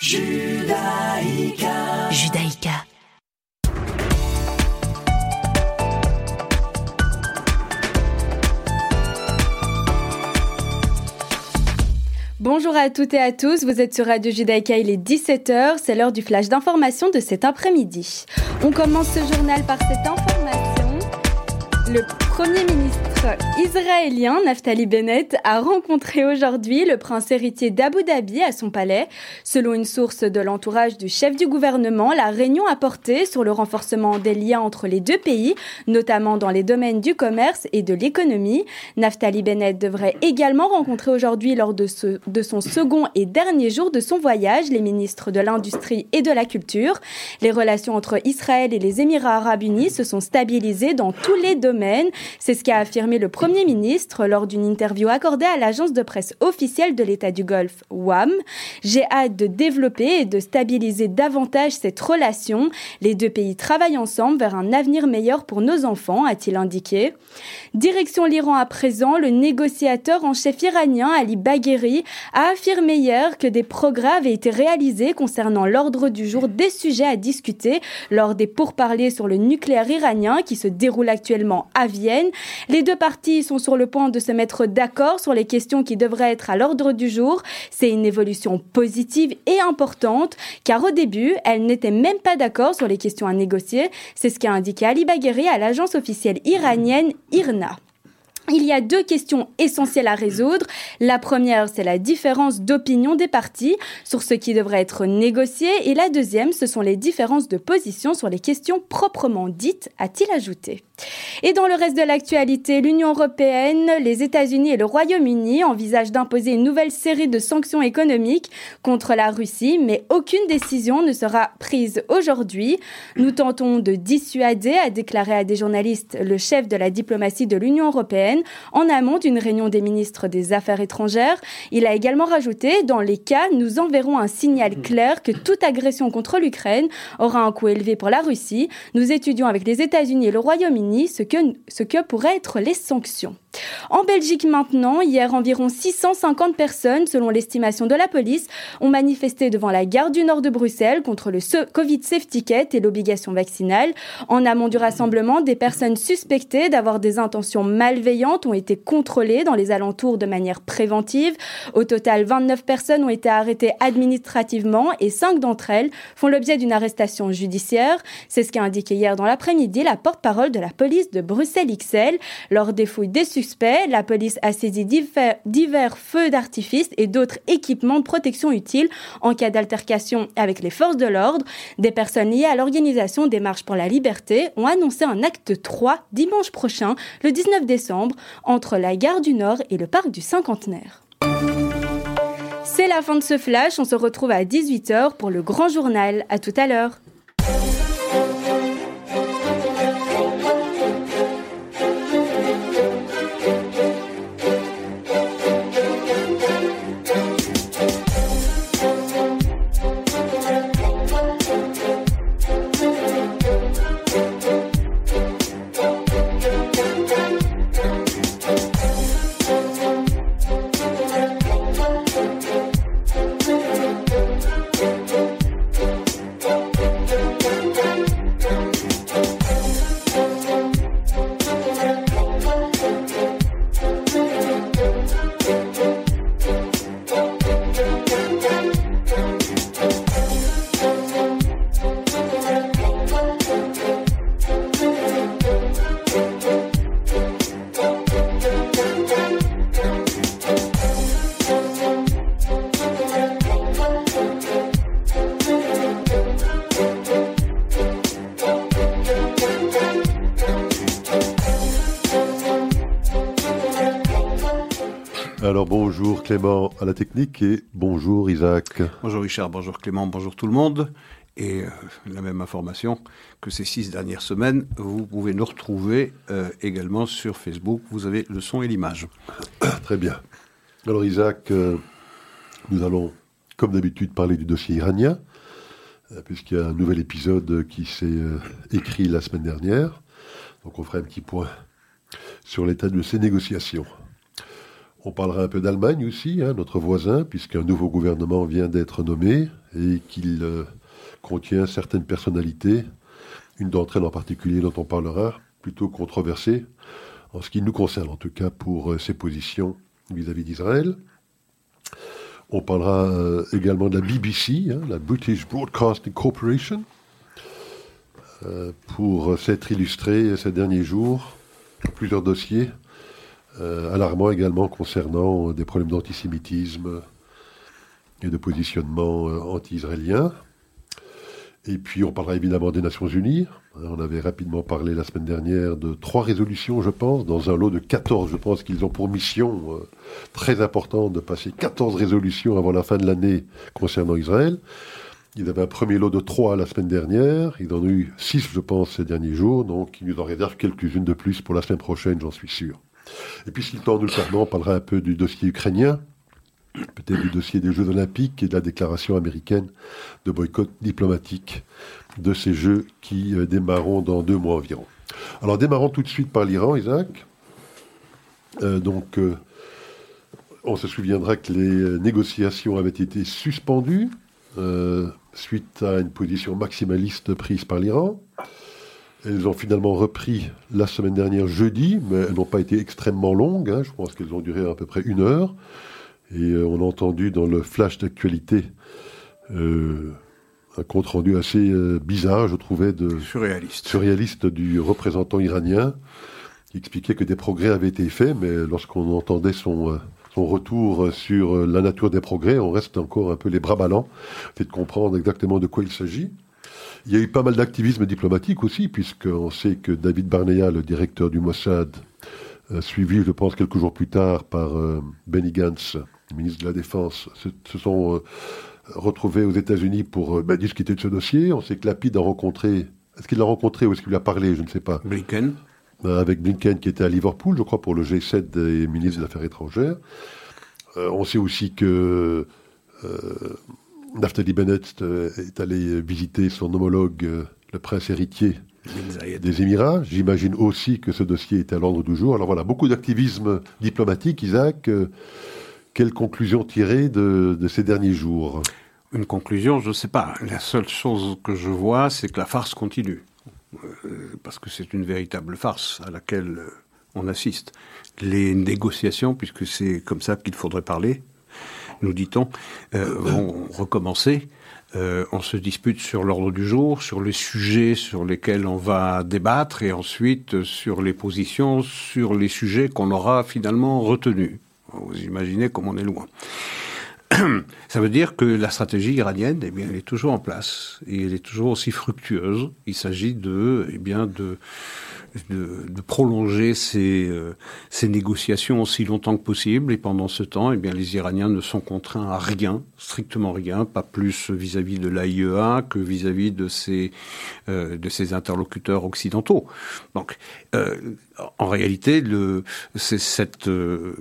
Judaïka. Bonjour à toutes et à tous, vous êtes sur Radio Judaïka, il est 17h, c'est l'heure du flash d'information de cet après-midi. On commence ce journal par cette information. Le Premier ministre israélien Naftali Bennett a rencontré aujourd'hui le prince héritier d'Abu Dhabi à son palais. Selon une source de l'entourage du chef du gouvernement, la réunion a porté sur le renforcement des liens entre les deux pays, notamment dans les domaines du commerce et de l'économie. Naftali Bennett devrait également rencontrer aujourd'hui, lors de, de son second et dernier jour de son voyage, les ministres de l'Industrie et de la Culture. Les relations entre Israël et les Émirats arabes unis se sont stabilisées dans tous les domaines. C'est ce qu'a affirmé le Premier ministre lors d'une interview accordée à l'agence de presse officielle de l'État du Golfe, WAM. J'ai hâte de développer et de stabiliser davantage cette relation. Les deux pays travaillent ensemble vers un avenir meilleur pour nos enfants, a-t-il indiqué. Direction l'Iran à présent, le négociateur en chef iranien Ali Bagheri a affirmé hier que des progrès avaient été réalisés concernant l'ordre du jour des sujets à discuter lors des pourparlers sur le nucléaire iranien qui se déroulent actuellement à Vienne les deux parties sont sur le point de se mettre d'accord sur les questions qui devraient être à l'ordre du jour. C'est une évolution positive et importante, car au début, elles n'étaient même pas d'accord sur les questions à négocier. C'est ce qu'a indiqué Ali Bagheri à l'agence officielle iranienne IRNA. Il y a deux questions essentielles à résoudre. La première, c'est la différence d'opinion des parties sur ce qui devrait être négocié. Et la deuxième, ce sont les différences de position sur les questions proprement dites, a-t-il ajouté. Et dans le reste de l'actualité, l'Union européenne, les États-Unis et le Royaume-Uni envisagent d'imposer une nouvelle série de sanctions économiques contre la Russie, mais aucune décision ne sera prise aujourd'hui. Nous tentons de dissuader, a déclaré à des journalistes le chef de la diplomatie de l'Union européenne en amont d'une réunion des ministres des Affaires étrangères. Il a également rajouté, dans les cas, nous enverrons un signal clair que toute agression contre l'Ukraine aura un coût élevé pour la Russie. Nous étudions avec les États-Unis et le Royaume-Uni ce ce que pourraient être les sanctions. En Belgique maintenant, hier environ 650 personnes, selon l'estimation de la police, ont manifesté devant la gare du Nord de Bruxelles contre le Covid Safety Ticket et l'obligation vaccinale. En amont du rassemblement, des personnes suspectées d'avoir des intentions malveillantes ont été contrôlées dans les alentours de manière préventive. Au total, 29 personnes ont été arrêtées administrativement et 5 d'entre elles font l'objet d'une arrestation judiciaire. C'est ce qu'a indiqué hier dans l'après-midi la porte-parole de la police de Bruxelles XL. Lors des fouilles des la police a saisi divers, feux d'artifice et d'autres équipements de protection utiles en cas d'altercation avec les forces de l'ordre. Des personnes liées à l'organisation des marches pour la liberté ont annoncé un acte 3 dimanche prochain, le 19 décembre, entre la gare du Nord et le parc du Cinquantenaire. C'est la fin de ce flash, on se retrouve à 18h pour le grand journal. À tout à l'heure. Bonjour Isaac. Bonjour Richard, bonjour Clément, bonjour tout le monde. Et euh, la même information que ces six dernières semaines, vous pouvez nous retrouver euh, également sur Facebook. Vous avez le son et l'image. Très bien. Alors Isaac, euh, nous allons, comme d'habitude, parler du dossier iranien, puisqu'il y a un nouvel épisode qui s'est écrit la semaine dernière. Donc on fera un petit point sur l'état de ces négociations. On parlera un peu d'Allemagne aussi, hein, notre voisin, puisqu'un nouveau gouvernement vient d'être nommé et qu'il euh, contient certaines personnalités, une d'entre elles en particulier dont on parlera, plutôt controversée, en ce qui nous concerne en tout cas pour euh, ses positions vis-à-vis d'Israël. On parlera euh, également de la BBC, hein, la British Broadcasting Corporation, pour s'être illustrée ces derniers jours, plusieurs dossiers alarmant également concernant des problèmes d'antisémitisme et de positionnement euh, anti-israélien. Et puis on parlera évidemment des Nations Unies. On avait rapidement parlé la semaine dernière de trois résolutions, je pense, dans un lot de 14. Je pense qu'ils ont pour mission euh, très importante de passer 14 résolutions avant la fin de l'année concernant Israël. Ils avaient un premier lot de trois la semaine dernière. Ils en ont eu six, je pense, ces derniers jours. Donc, ils nous en réservent quelques-unes de plus pour la semaine prochaine, j'en suis sûr. Et puis, si le temps nous le permet, on parlera un peu du dossier ukrainien, peut-être du dossier des Jeux Olympiques et de la déclaration américaine de boycott diplomatique de ces Jeux qui euh, démarreront dans deux mois environ. Alors, démarrons tout de suite par l'Iran, Isaac. Euh, donc, euh, on se souviendra que les négociations avaient été suspendues suite à une position maximaliste prise par l'Iran. Elles ont finalement repris la semaine dernière jeudi, mais elles n'ont pas été extrêmement longues. Hein. Je pense qu'elles ont duré à peu près une heure. Et euh, on a entendu dans le flash d'actualité euh, un compte rendu assez euh, bizarre, je trouvais, de surréaliste. surréaliste du représentant iranien, qui expliquait que des progrès avaient été faits, mais lorsqu'on entendait son, son retour sur la nature des progrès, on reste encore un peu les bras ballants, fait de comprendre exactement de quoi il s'agit. Il y a eu pas mal d'activisme diplomatique aussi, puisqu'on sait que David Barnea, le directeur du Mossad, euh, suivi, je pense, quelques jours plus tard par euh, Benny Gantz, ministre de la Défense, se, sont euh, retrouvés aux États-Unis pour bah, discuter de ce dossier. On sait que Lapid a rencontré. Est-ce qu'il l'a rencontré ou est-ce qu'il lui a parlé Je ne sais pas. Blinken. avec Blinken qui était à Liverpool, je crois, pour le G7 des ministres des Affaires étrangères. on sait aussi que Naftali Bennett euh, est allé visiter son homologue, euh, le prince héritier des Émirats. J'imagine aussi que ce dossier est à l'ordre du jour. Alors voilà, beaucoup d'activisme diplomatique, Isaac. Euh, quelle conclusion tirer de, ces derniers jours? Une conclusion, je ne sais pas. La seule chose que je vois, c'est que la farce continue. parce que c'est une véritable farce à laquelle on assiste. Les négociations, puisque c'est comme ça qu'il faudrait parler, nous dit-on, euh, vont recommencer. Euh, on se dispute sur l'ordre du jour, sur les sujets sur lesquels on va débattre, et ensuite sur les positions, sur les sujets qu'on aura finalement retenus. Vous imaginez comme on est loin. Ça veut dire que la stratégie iranienne, eh bien, elle est toujours en place et elle est toujours aussi fructueuse. Il s'agit de, eh bien, de de, de prolonger ces, euh, ces, négociations aussi longtemps que possible. Et pendant ce temps, eh bien, les Iraniens ne sont contraints à rien, strictement rien, pas plus vis-à-vis de l'AIEA que vis-à-vis de, ces, euh, de ces interlocuteurs occidentaux. Donc, euh, en réalité, le, cette, euh,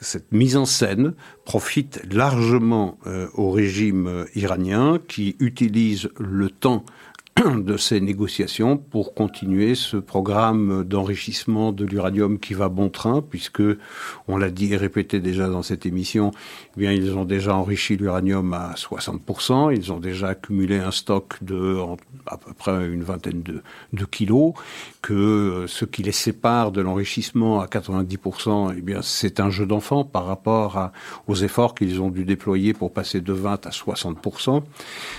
cette mise en scène profite largement au régime iranien qui utilise le temps de ces négociations pour continuer ce programme d'enrichissement de l'uranium qui va bon train, puisque, on l'a dit et répété déjà dans cette émission, eh bien, ils ont déjà enrichi l'uranium à 60%, ils ont déjà accumulé un stock de à peu près une vingtaine de, kilos, que ce qui les sépare de l'enrichissement à 90%, eh bien, c'est un jeu d'enfant par rapport aux efforts qu'ils ont dû déployer pour passer de 20 à 60%.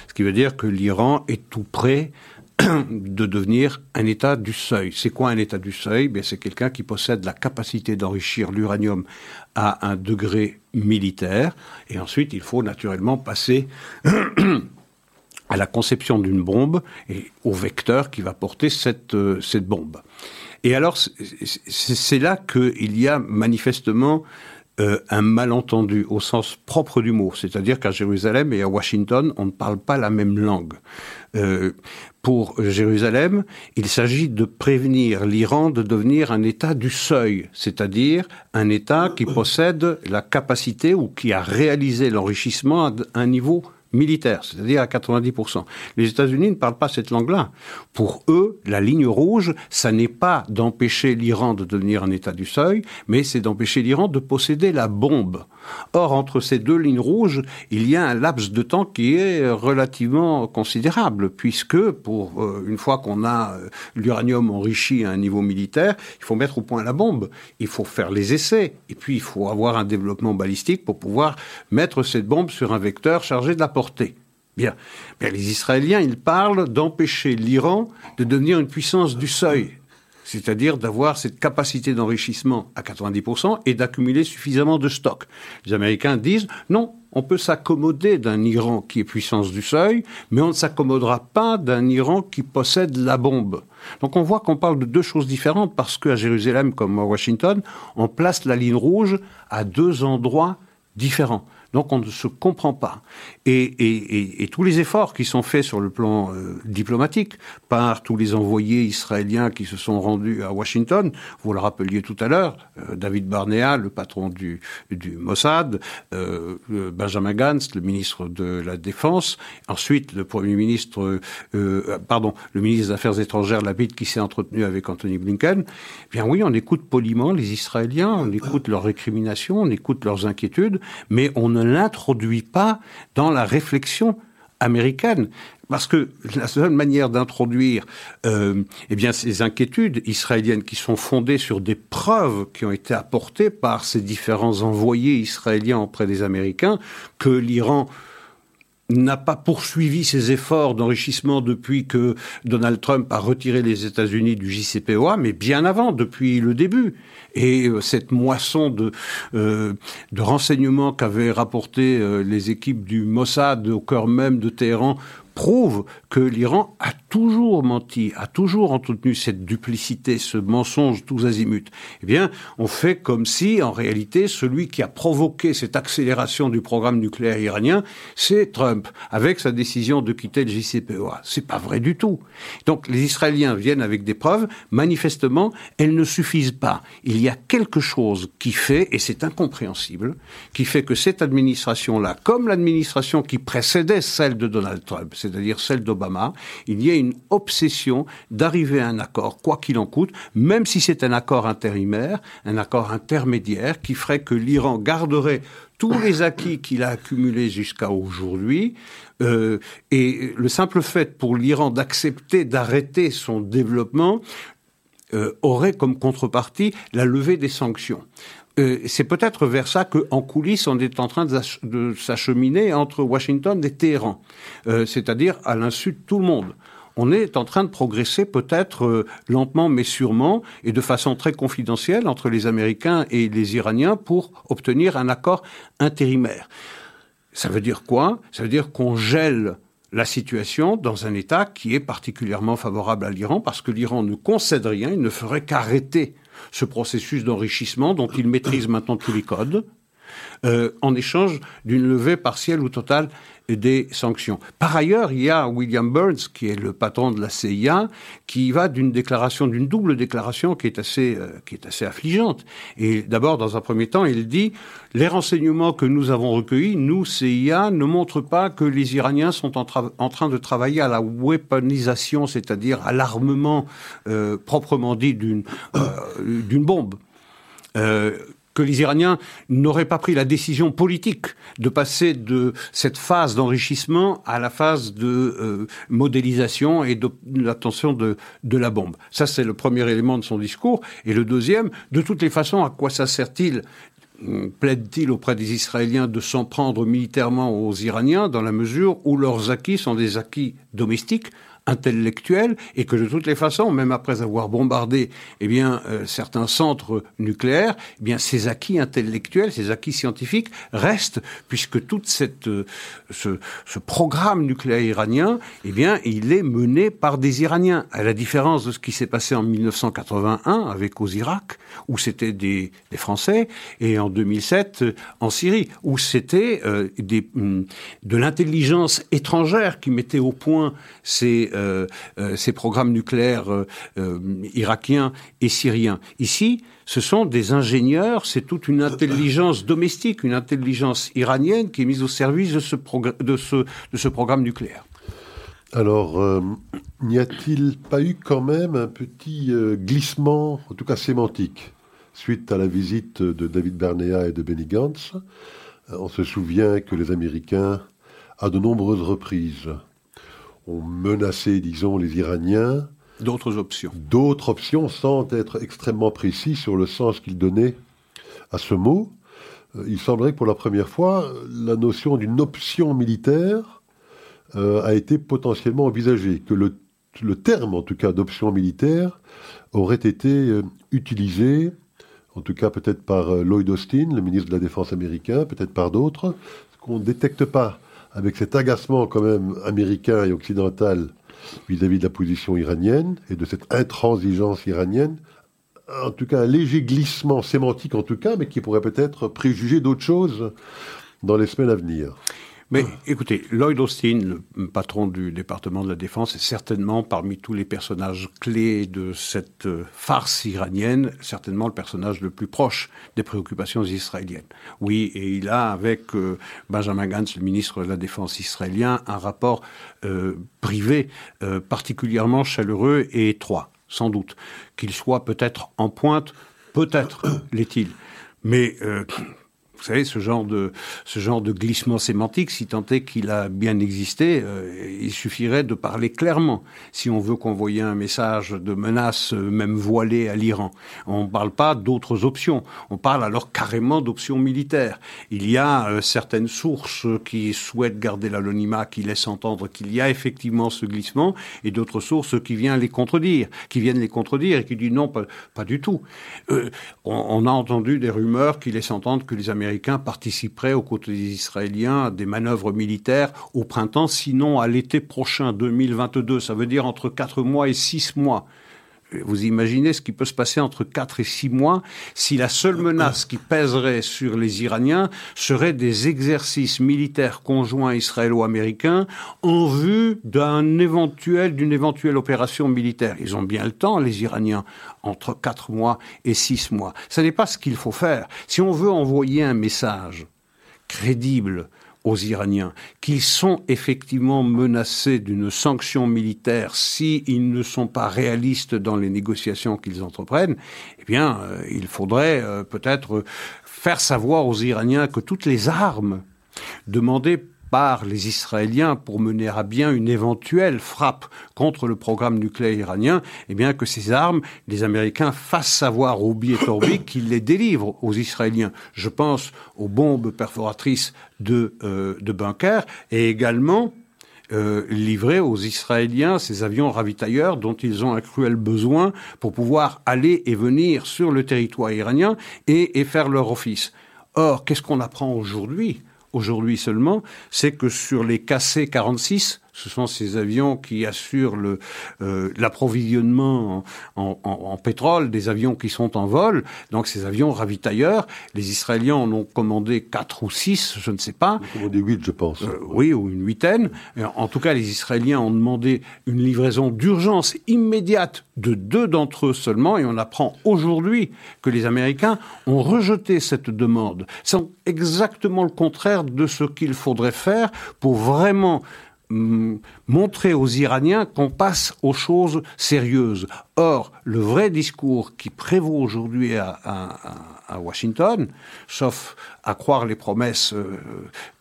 Ce qui veut dire que l'Iran est tout de devenir un État du seuil. C'est quoi un État du seuil? Ben, C'est quelqu'un qui possède la capacité d'enrichir l'uranium à un degré militaire. Et ensuite, il faut naturellement passer à la conception d'une bombe et au vecteur qui va porter cette, euh, cette bombe. Et alors, c'est là qu'il y a manifestement euh, un malentendu au sens propre du mot, c'est-à-dire qu'à Jérusalem et à Washington, on ne parle pas la même langue. Euh, pour Jérusalem, il s'agit de prévenir l'Iran de devenir un État du seuil, c'est-à-dire un État qui possède la capacité ou qui a réalisé l'enrichissement à un niveau militaire, c'est-à-dire à 90%. Les États-Unis ne parlent pas cette langue-là. Pour eux, la ligne rouge, ça n'est pas d'empêcher l'Iran de devenir un État du seuil, mais c'est d'empêcher l'Iran de posséder la bombe. Or, entre ces deux lignes rouges, il y a un laps de temps qui est relativement considérable, puisque pour euh, une fois qu'on a euh, l'uranium enrichi à un niveau militaire, il faut mettre au point la bombe, il faut faire les essais, et puis il faut avoir un développement balistique pour pouvoir mettre cette bombe sur un vecteur chargé de la portée. Bien. Bien, les Israéliens, ils parlent d'empêcher l'Iran de devenir une puissance du seuil c'est-à-dire d'avoir cette capacité d'enrichissement à 90% et d'accumuler suffisamment de stocks. Les Américains disent non, on peut s'accommoder d'un Iran qui est puissance du seuil, mais on ne s'accommodera pas d'un Iran qui possède la bombe. Donc on voit qu'on parle de deux choses différentes parce qu'à Jérusalem comme à Washington, on place la ligne rouge à deux endroits différents. Donc on ne se comprend pas. Et, tous les efforts qui sont faits sur le plan euh, diplomatique par tous les envoyés israéliens qui se sont rendus à Washington, vous le rappeliez tout à l'heure, euh, David Barnea, le patron du, Mossad, euh, Benjamin Gantz, le ministre de la Défense, ensuite le Premier ministre, pardon, le ministre des Affaires étrangères, Labid, qui s'est entretenu avec Anthony Blinken. Eh bien oui, on écoute poliment les Israéliens, on écoute leurs récriminations, on écoute leurs inquiétudes, mais on ne l'introduit pas dans la réflexion américaine. Parce que la seule manière d'introduire euh, eh bien, ces inquiétudes israéliennes qui sont fondées sur des preuves qui ont été apportées par ces différents envoyés israéliens auprès des Américains, que l'Iran n'a pas poursuivi ses efforts d'enrichissement depuis que Donald Trump a retiré les États-Unis du JCPOA, mais bien avant, depuis le début. Et euh, cette moisson de, euh, de renseignements qu'avaient rapporté euh, les équipes du Mossad au cœur même de Téhéran prouve que l'Iran a toujours menti, a toujours entretenu cette duplicité, ce mensonge tous azimuts. Eh bien, on fait comme si, en réalité, celui qui a provoqué cette accélération du programme nucléaire iranien, c'est Trump, avec sa décision de quitter le JCPOA. C'est pas vrai du tout. Donc, les Israéliens viennent avec des preuves. Manifestement, elles ne suffisent pas. Il y a quelque chose qui fait, et c'est incompréhensible, qui fait que cette administration-là, comme l'administration qui précédait celle de Donald Trump, c'est-à-dire celle d'Obama, il y a une obsession d'arriver à un accord, quoi qu'il en coûte, même si c'est un accord intérimaire, un accord intermédiaire qui ferait que l'Iran garderait tous les acquis qu'il a accumulés jusqu'à aujourd'hui. Euh, et le simple fait pour l'Iran d'accepter d'arrêter son développement euh, aurait comme contrepartie la levée des sanctions. Euh, c'est peut-être vers ça qu'en coulisses, on est en train de s'acheminer entre Washington et Téhéran, euh, c'est-à-dire à, l'insu de tout le monde. On est en train de progresser peut-être euh, lentement mais sûrement et de façon très confidentielle entre les Américains et les Iraniens pour obtenir un accord intérimaire. Ça veut dire quoi? Ça veut dire qu'on gèle la situation dans un État qui est particulièrement favorable à l'Iran parce que l'Iran ne concède rien, il ne ferait qu'arrêter ce processus d'enrichissement dont il maîtrise maintenant tous les codes, euh, en échange d'une levée partielle ou totale des sanctions. Par ailleurs, il y a William Burns, qui est le patron de la CIA, qui va d'une déclaration, d'une double déclaration qui est assez, euh, qui est assez affligeante. Et d'abord, dans un premier temps, il dit les renseignements que nous avons recueillis, nous CIA, ne montrent pas que les Iraniens sont en, train de travailler à la weaponisation, c'est-à-dire à, l'armement euh, proprement dit d'une euh, bombe que les Iraniens n'auraient pas pris la décision politique de passer de cette phase d'enrichissement à la phase de euh, modélisation et de l'attention de, de la bombe. Ça, c'est le premier élément de son discours. Et le deuxième, de toutes les façons, à quoi ça sert-il hum, plaide-t-il auprès des Israéliens de s'en prendre militairement aux Iraniens dans la mesure où leurs acquis sont des acquis domestiques intellectuelle et que de toutes les façons, même après avoir bombardé eh bien, euh, certains centres nucléaires, eh bien, ces acquis intellectuels, ces acquis scientifiques restent, puisque tout cette, euh, ce, programme nucléaire iranien, eh bien, il est mené par des Iraniens, à la différence de ce qui s'est passé en 1981 avec aux Irak, où c'était des, Français, et en 2007 en Syrie, où c'était euh, hum, de l'intelligence étrangère qui mettait au point ces ces programmes nucléaires irakiens et syriens. Ici, ce sont des ingénieurs, c'est toute une intelligence domestique, une intelligence iranienne qui est mise au service de ce, de de ce programme nucléaire. Alors, euh, n'y a-t-il pas eu quand même un petit euh, glissement, en tout cas sémantique, suite à la visite de David Bernea et de Benny Gantz? Euh, On se souvient que les Américains, à de nombreuses reprises, ont menacé, disons, les Iraniens. D'autres options. D'autres options, sans être extrêmement précis sur le sens qu'ils donnaient à ce mot. il semblerait que pour la première fois, la notion d'une option militaire euh, a été potentiellement envisagé, que le, le terme en tout cas d'option militaire aurait été euh, utilisé, en tout cas peut-être par euh, Lloyd Austin, le ministre de la Défense américain, peut-être par d'autres, qu'on ne détecte pas avec cet agacement quand même américain et occidental vis-à-vis de la position iranienne et de cette intransigeance iranienne, en tout cas un léger glissement sémantique en tout cas, mais qui pourrait peut-être préjuger d'autres choses dans les semaines à venir. Mais écoutez, Lloyd Austin, le patron du département de la Défense, est certainement parmi tous les personnages clés de cette euh, farce iranienne, certainement le personnage le plus proche des préoccupations israéliennes. Oui, et il a avec euh, Benjamin Gantz, le ministre de la Défense israélien, un rapport euh, privé particulièrement chaleureux et étroit, sans doute. Qu'il soit peut-être en pointe, peut-être l'est-il. Mais vous savez, ce genre de, glissement sémantique, si tant est qu'il a bien existé, euh, il suffirait de parler clairement si on veut convoyer un message de menace, euh, même voilée, à l'Iran. On ne parle pas d'autres options. On parle alors carrément d'options militaires. Il y a euh, certaines sources qui souhaitent garder l'anonymat, qui laissent entendre qu'il y a effectivement ce glissement, et d'autres sources qui viennent les contredire, qui viennent les contredire et qui disent non, pas, du tout. on, a entendu des rumeurs qui laissent entendre que les Américains Participeraient aux côtés des Israéliens à des manœuvres militaires au printemps, sinon à l'été prochain, 2022. Ça veut dire entre 4 mois et 6 mois. Vous imaginez ce qui peut se passer entre 4 et 6 mois si la seule menace qui pèserait sur les Iraniens serait des exercices militaires conjoints israélo-américains en vue d'un éventuel, d'une éventuelle opération militaire. Ils ont bien le temps, les Iraniens, entre 4 mois et 6 mois. Ce n'est pas ce qu'il faut faire. Si on veut envoyer un message crédible aux Iraniens qu'ils sont effectivement menacés d'une sanction militaire s'ils ne sont pas réalistes dans les négociations qu'ils entreprennent, eh bien, euh, il faudrait euh, peut-être faire savoir aux Iraniens que toutes les armes demandées par les Israéliens pour mener à bien une éventuelle frappe contre le programme nucléaire iranien, eh bien que ces armes, les Américains fassent savoir au billet torbiques qu'ils les délivrent aux Israéliens. Je pense aux bombes perforatrices de, euh, de bunkers et également euh, livrer aux Israéliens ces avions ravitailleurs dont ils ont un cruel besoin pour pouvoir aller et venir sur le territoire iranien et, et faire leur office. Or, qu'est-ce qu'on apprend aujourd'hui? Aujourd'hui seulement, c'est que sur les KC-46, ce sont ces avions qui assurent le, euh, l'approvisionnement en, en, en, pétrole des avions qui sont en vol. Donc ces avions ravitailleurs, les Israéliens en ont commandé quatre ou six, je ne sais pas. Commandé huit, je pense. Euh, oui, ou une huitaine. En tout cas, les Israéliens ont demandé une livraison d'urgence immédiate de deux d'entre eux seulement, et on apprend aujourd'hui que les Américains ont rejeté cette demande. C'est exactement le contraire de ce qu'il faudrait faire pour vraiment montrer aux Iraniens qu'on passe aux choses sérieuses. Or, le vrai discours qui prévaut aujourd'hui à, Washington, sauf à croire les promesses euh,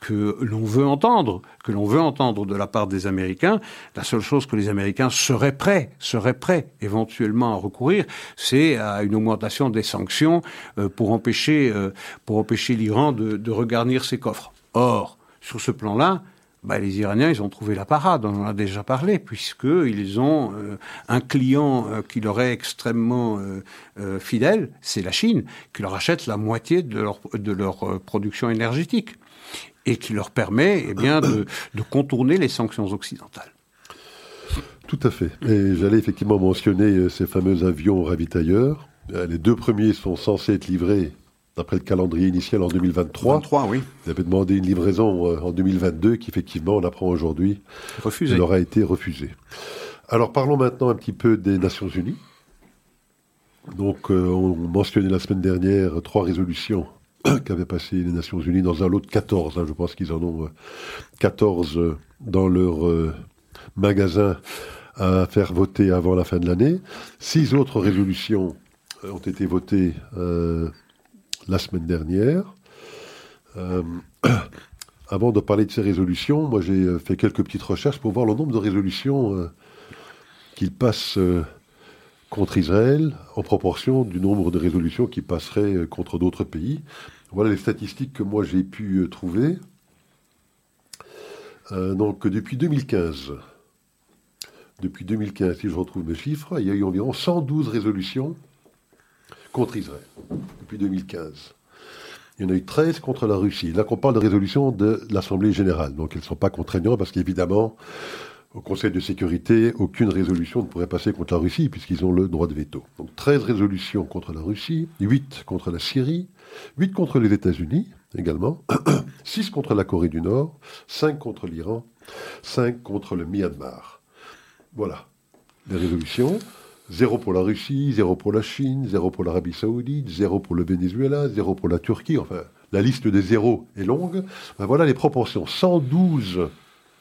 que l'on veut entendre, que l'on veut entendre de la part des Américains, la seule chose que les Américains seraient prêts, seraient prêts éventuellement à recourir, c'est à une augmentation des sanctions euh, pour empêcher, euh, pour empêcher l'Iran de, de regarnir ses coffres. Or, sur ce plan-là, bah, les Iraniens, ils ont trouvé la parade, on en a déjà parlé, puisqu'ils ont euh, un client euh, qui leur est extrêmement euh, fidèle, c'est la Chine, qui leur achète la moitié de leur, production énergétique et qui leur permet eh bien, de, de contourner les sanctions occidentales. Tout à fait. Et j'allais effectivement mentionner ces fameux avions ravitailleurs. Les deux premiers sont censés être livrés d'après le calendrier initial en 2023. 23, oui. Ils avaient demandé une livraison euh, en 2022 qui, effectivement, on apprend aujourd'hui, Refusé. leur a été refusée. Alors parlons maintenant un petit peu des Nations Unies. Donc euh, on mentionnait la semaine dernière trois résolutions qu'avaient passées les Nations Unies dans un lot de 14. hein. je pense qu'ils en ont euh, 14 euh, dans leur euh, magasin à faire voter avant la fin de l'année. Six autres résolutions ont été votées euh, la semaine dernière. Euh, avant de parler de ces résolutions, moi j'ai euh, fait quelques petites recherches pour voir le nombre de résolutions euh, qu'il passe euh, contre Israël en proportion du nombre de résolutions qui passeraient contre d'autres pays. Voilà les statistiques que moi j'ai pu trouver. Donc depuis 2015, depuis 2015, si je retrouve mes chiffres, il y a eu environ 112 résolutions contre Israël depuis 2015. Il y en a eu 13 contre la Russie. Là qu'on parle de résolutions de l'Assemblée générale. Donc elles ne sont pas contraignantes parce qu'évidemment, au Conseil de sécurité, aucune résolution ne pourrait passer contre la Russie puisqu'ils ont le droit de veto. Donc 13 résolutions contre la Russie, 8 contre la Syrie, 8 contre les États-Unis également, 6 contre la Corée du Nord, 5 contre l'Iran, 5 contre le Myanmar. Voilà les résolutions. Zéro pour la Russie, zéro pour la Chine, zéro pour l'Arabie Saoudite, zéro pour le Venezuela, zéro pour la Turquie. Enfin, la liste des zéros est longue. Ben voilà les proportions. 112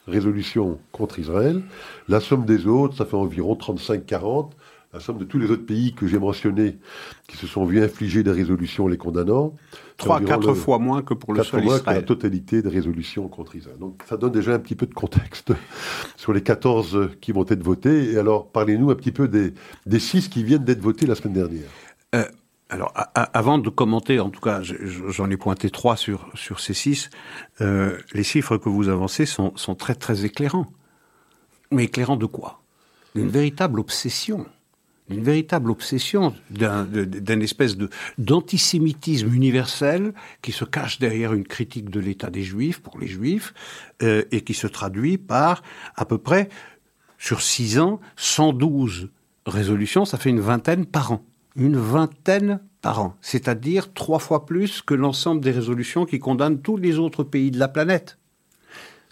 résolutions contre Israël. La somme des autres, ça fait environ 35-40. La somme de tous les autres pays que j'ai mentionnés qui se sont vus infliger des résolutions les condamnant. Trois, quatre le- fois moins que pour le seul mois que la totalité des résolutions contre Israël. Donc ça donne déjà un petit peu de contexte sur les 14 qui vont être votés. Et alors parlez-nous un petit peu des, des 6 qui viennent d'être votés la semaine dernière. Euh, alors, a- a- avant de commenter, en tout cas, je- je- j'en ai pointé trois sur, sur ces six, euh, les chiffres que vous avancez sont, sont très, très éclairants. Mais éclairants de quoi? D'une véritable obsession. D'une véritable obsession d'un espèce d'antisémitisme universel qui se cache derrière une critique de l'état des Juifs pour les Juifs euh, et qui se traduit par à peu près sur six ans 112 résolutions, ça fait une vingtaine par an. Une vingtaine par an, c'est-à-dire trois fois plus que l'ensemble des résolutions qui condamnent tous les autres pays de la planète.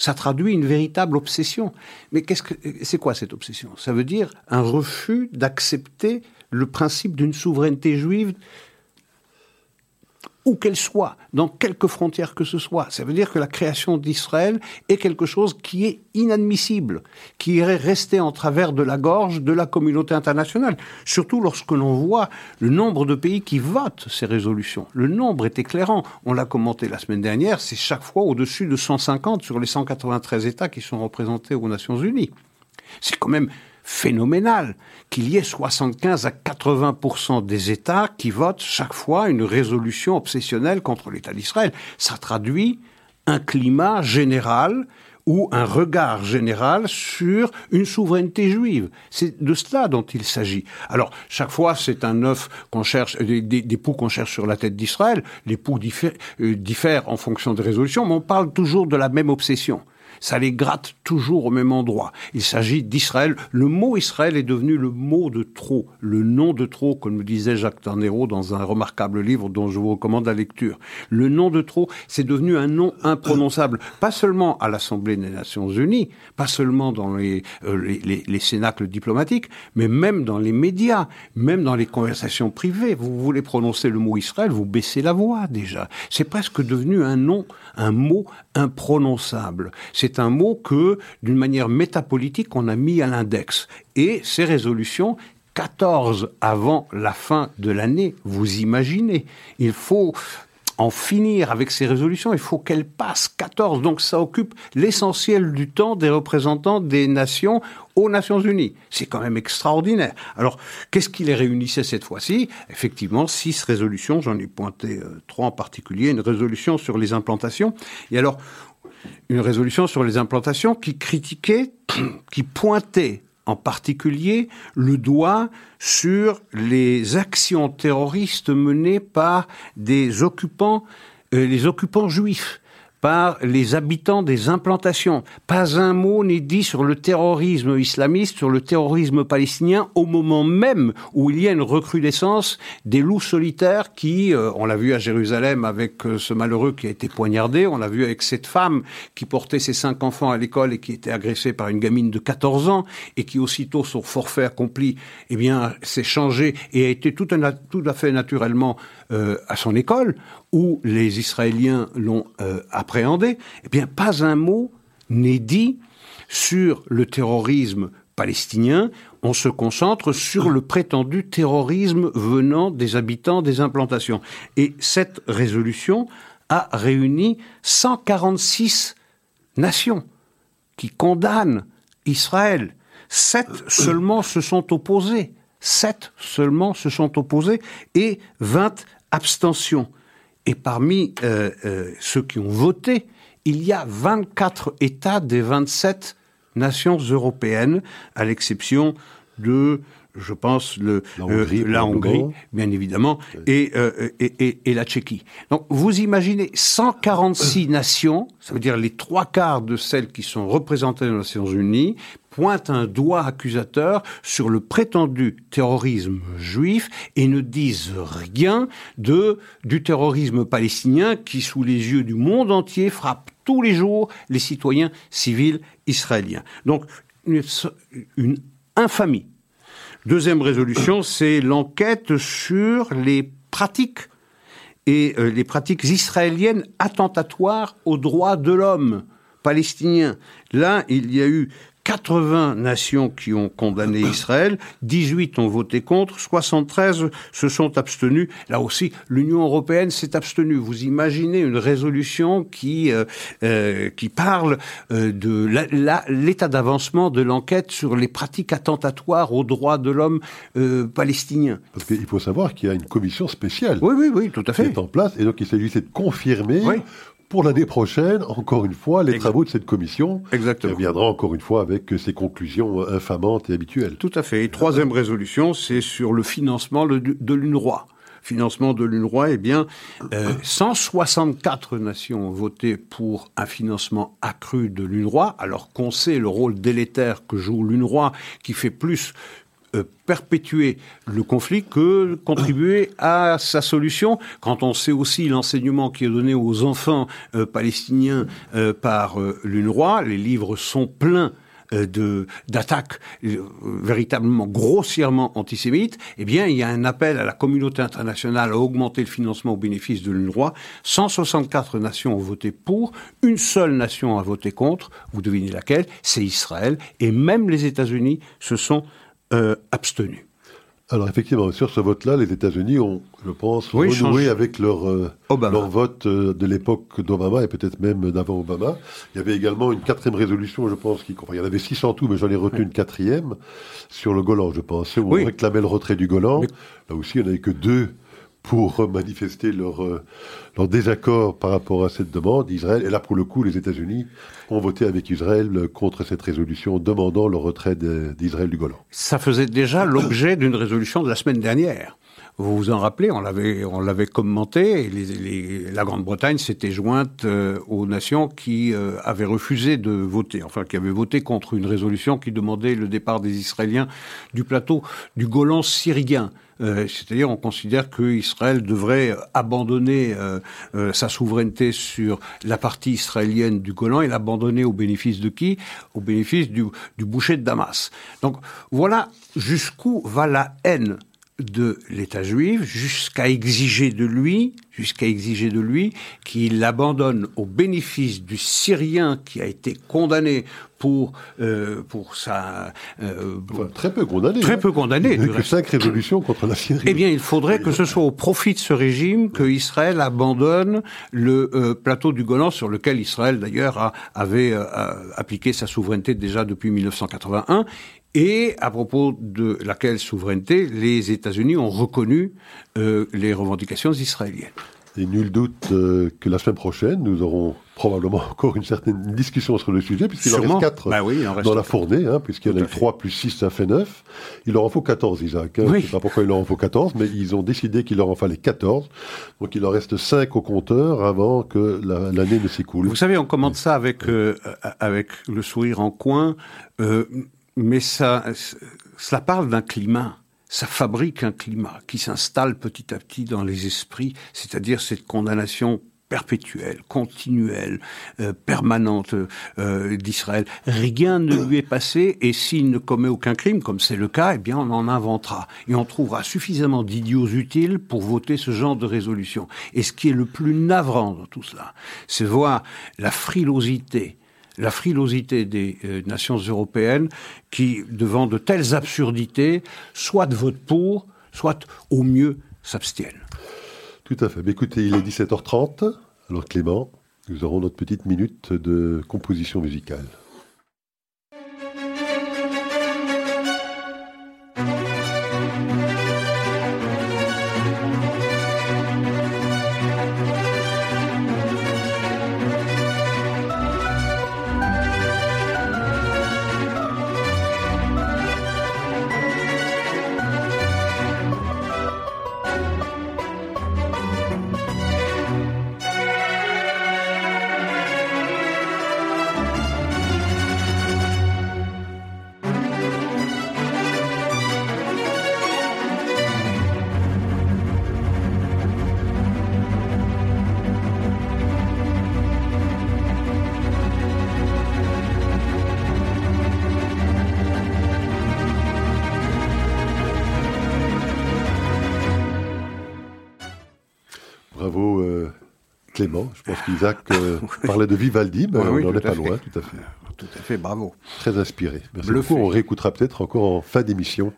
Ça traduit une véritable obsession. Mais qu'est-ce que c'est quoi cette obsession? Ça veut dire un refus d'accepter le principe d'une souveraineté juive où qu'elle soit, dans quelques frontières que ce soit. Ça veut dire que la création d'Israël est quelque chose qui est inadmissible, qui irait rester en travers de la gorge de la communauté internationale. Surtout lorsque l'on voit le nombre de pays qui votent ces résolutions. Le nombre est éclairant. On l'a commenté la semaine dernière, c'est chaque fois au-dessus de 150 sur les 193 États qui sont représentés aux Nations Unies. C'est quand même phénoménal qu'il y ait 75 à 80% des États qui votent chaque fois une résolution obsessionnelle contre l'État d'Israël. Ça traduit un climat général ou un regard général sur une souveraineté juive. C'est de cela dont il s'agit. Alors, chaque fois, c'est un œuf qu'on cherche, des, des, poux qu'on cherche sur la tête d'Israël. Les poux euh, diffèrent en fonction des résolutions, mais on parle toujours de la même obsession ça les gratte toujours au même endroit. Il s'agit d'Israël. Le mot Israël est devenu le mot de trop, le nom de trop, comme le disait Jacques Tarnero dans un remarquable livre dont je vous recommande la lecture. Le nom de trop, c'est devenu un nom imprononçable, pas seulement à l'Assemblée des Nations Unies, pas seulement dans les, euh, les, les, les cénacles diplomatiques, mais même dans les médias, même dans les conversations privées. Vous voulez prononcer le mot Israël, vous baissez la voix déjà. C'est presque devenu un nom, un mot imprononçable. C'est un mot que, d'une manière métapolitique, on a mis à l'index. Et ces résolutions, 14 avant la fin de l'année, vous imaginez. Il faut en finir avec ces résolutions, il faut qu'elles passent 14. Donc ça occupe l'essentiel du temps des représentants des nations aux Nations Unies. C'est quand même extraordinaire. Alors, qu'est-ce qui les réunissait cette fois-ci? Effectivement, six résolutions, j'en ai pointé euh, trois en particulier, une résolution sur les implantations. Et alors, une résolution sur les implantations qui critiquait, qui pointait en particulier le doigt sur les actions terroristes menées par des occupants, euh, les occupants juifs par les habitants des implantations. Pas un mot n'est dit sur le terrorisme islamiste, sur le terrorisme palestinien, au moment même où il y a une recrudescence des loups solitaires qui, euh, on l'a vu à Jérusalem avec euh, ce malheureux qui a été poignardé, on l'a vu avec cette femme qui portait ses cinq enfants à l'école et qui était agressée par une gamine de 14 ans et qui aussitôt son forfait accompli, eh bien, s'est changé et a été tout, à fait naturellement euh, à son école, où les Israéliens l'ont euh, eh bien, pas un mot n'est dit sur le terrorisme palestinien. On se concentre sur le prétendu terrorisme venant des habitants des implantations. Et cette résolution a réuni 146 nations qui condamnent Israël. Sept seulement se sont opposés. Sept seulement se sont opposés et 20 abstention. Et parmi euh, euh, ceux qui ont voté, il y a 24 États des 27 nations européennes, à l'exception de, je pense, le, la Hongrie, euh, bien évidemment, et, et, et, la Tchéquie. Donc vous imaginez 146 nations, ça veut dire les trois quarts de celles qui sont représentées dans les Nations Unies, pointent un doigt accusateur sur le prétendu terrorisme juif et ne disent rien de du terrorisme palestinien qui, sous les yeux du monde entier, frappe tous les jours les citoyens civils israéliens. Donc, une, infamie. Deuxième résolution, c'est l'enquête sur les pratiques et euh, les pratiques israéliennes attentatoires aux droits de l'homme palestinien. Là, il y a eu 80 nations qui ont condamné Israël, 18 ont voté contre, 73 se sont abstenus. Là aussi, l'Union européenne s'est abstenue. Vous imaginez une résolution qui euh, euh, qui parle euh, de l'état d'avancement de l'enquête sur les pratiques attentatoires aux droits de l'homme palestinien. Parce qu'il faut savoir qu'il y a une commission spéciale. Oui, oui, oui, tout à fait. Qui est en place, et donc il s'agissait de confirmer pour l'année prochaine, encore une fois, les travaux de cette commission. Exactement. Qui reviendra encore une fois avec ses conclusions infamantes et habituelles. Tout à fait. Et troisième résolution, c'est sur le financement de l'UNRWA financement de l'UNRWA, eh bien, 164 euh, nations ont voté pour un financement accru de l'UNRWA, alors qu'on sait le rôle délétère que joue l'UNRWA, qui fait plus euh, perpétuer le conflit que contribuer à sa solution, quand on sait aussi l'enseignement qui est donné aux enfants euh, palestiniens euh, par l'UNRWA, les livres sont pleins de d'attaques véritablement grossièrement antisémites, eh bien, il y a un appel à la communauté internationale à augmenter le financement au bénéfice de l'UNRWA. 164 nations ont voté pour, une seule nation a voté contre. Vous devinez laquelle C'est Israël. Et même les États-Unis se sont euh, abstenu. Alors effectivement, sur ce vote-là, les États-Unis ont, je pense, renoué avec leur, euh, leur vote euh, de l'époque d'Obama et peut-être même d'avant Obama. Il y avait également une quatrième résolution, je pense, qui, enfin, il y en avait six en tout, mais j'en ai retenu une quatrième sur le Golan, je pense, où on réclamait le retrait du Golan. Là aussi, il n'y en avait que deux pour manifester leur, euh, leur désaccord par rapport à cette demande. Israël, et là pour le coup, les États-Unis ont voté avec Israël contre cette résolution demandant le retrait d'Israël du Golan. Ça faisait déjà l'objet d'une résolution de la semaine dernière. Vous vous en rappelez, on l'avait, on l'avait commenté, et les, la Grande-Bretagne s'était jointe euh, aux nations qui euh, avaient refusé de voter, enfin qui avaient voté contre une résolution qui demandait le départ des Israéliens du plateau du Golan syrien. Euh, c'est-à-dire, on considère que Israël devrait abandonner sa souveraineté sur la partie israélienne du Golan et l'abandonner au bénéfice de qui? Au bénéfice du, du boucher de Damas. Donc voilà jusqu'où va la haine de l'État juif jusqu'à exiger de lui, jusqu'à exiger de lui qu'il abandonne au bénéfice du Syrien qui a été condamné pour euh, pour sa euh, très peu condamné très hein. peu condamné il que cinq résolutions contre la Syrie eh bien il faudrait que ce soit au profit de ce régime que Israël abandonne le euh, plateau du Golan sur lequel Israël d'ailleurs avait appliqué sa souveraineté déjà depuis 1981 et à propos de laquelle souveraineté les États-Unis ont reconnu euh, les revendications israéliennes. Et nul doute euh, que la semaine prochaine, nous aurons probablement encore une certaine discussion sur le sujet, puisqu'il en reste 4 bah oui, dans la fournée, hein, puisqu'il y en a eu 3 plus 6, ça fait 9. Il leur en faut 14, Isaac. Hein. Je ne sais pas pourquoi il leur en faut 14, mais ils ont décidé qu'il leur en fallait 14. Donc il en reste 5 au compteur avant que l'année ne s'écoule. Vous savez, on commente ça avec, euh, avec le sourire en coin, euh, mais ça, cela parle d'un climat ça fabrique un climat qui s'installe petit à petit dans les esprits, c'est-à-dire cette condamnation perpétuelle, continuelle, euh, permanente euh, d'Israël. Rien ne lui est passé et s'il ne commet aucun crime, comme c'est le cas, eh bien on en inventera et on trouvera suffisamment d'idiots utiles pour voter ce genre de résolution. Et ce qui est le plus navrant dans tout cela, c'est voir la frilosité la frilosité des euh, nations européennes qui, devant de telles absurdités, soit votent pour, soit au mieux s'abstiennent. Tout à fait. Écoutez, il est 17h30. Alors Clément, nous aurons notre petite minute de composition musicale. Je pense qu'Isaac euh, parlait de Vivaldi, mais on n'en est pas loin, tout à fait. Tout à fait, bravo. Très inspiré. Merci beaucoup. On réécoutera peut-être encore en fin d'émission.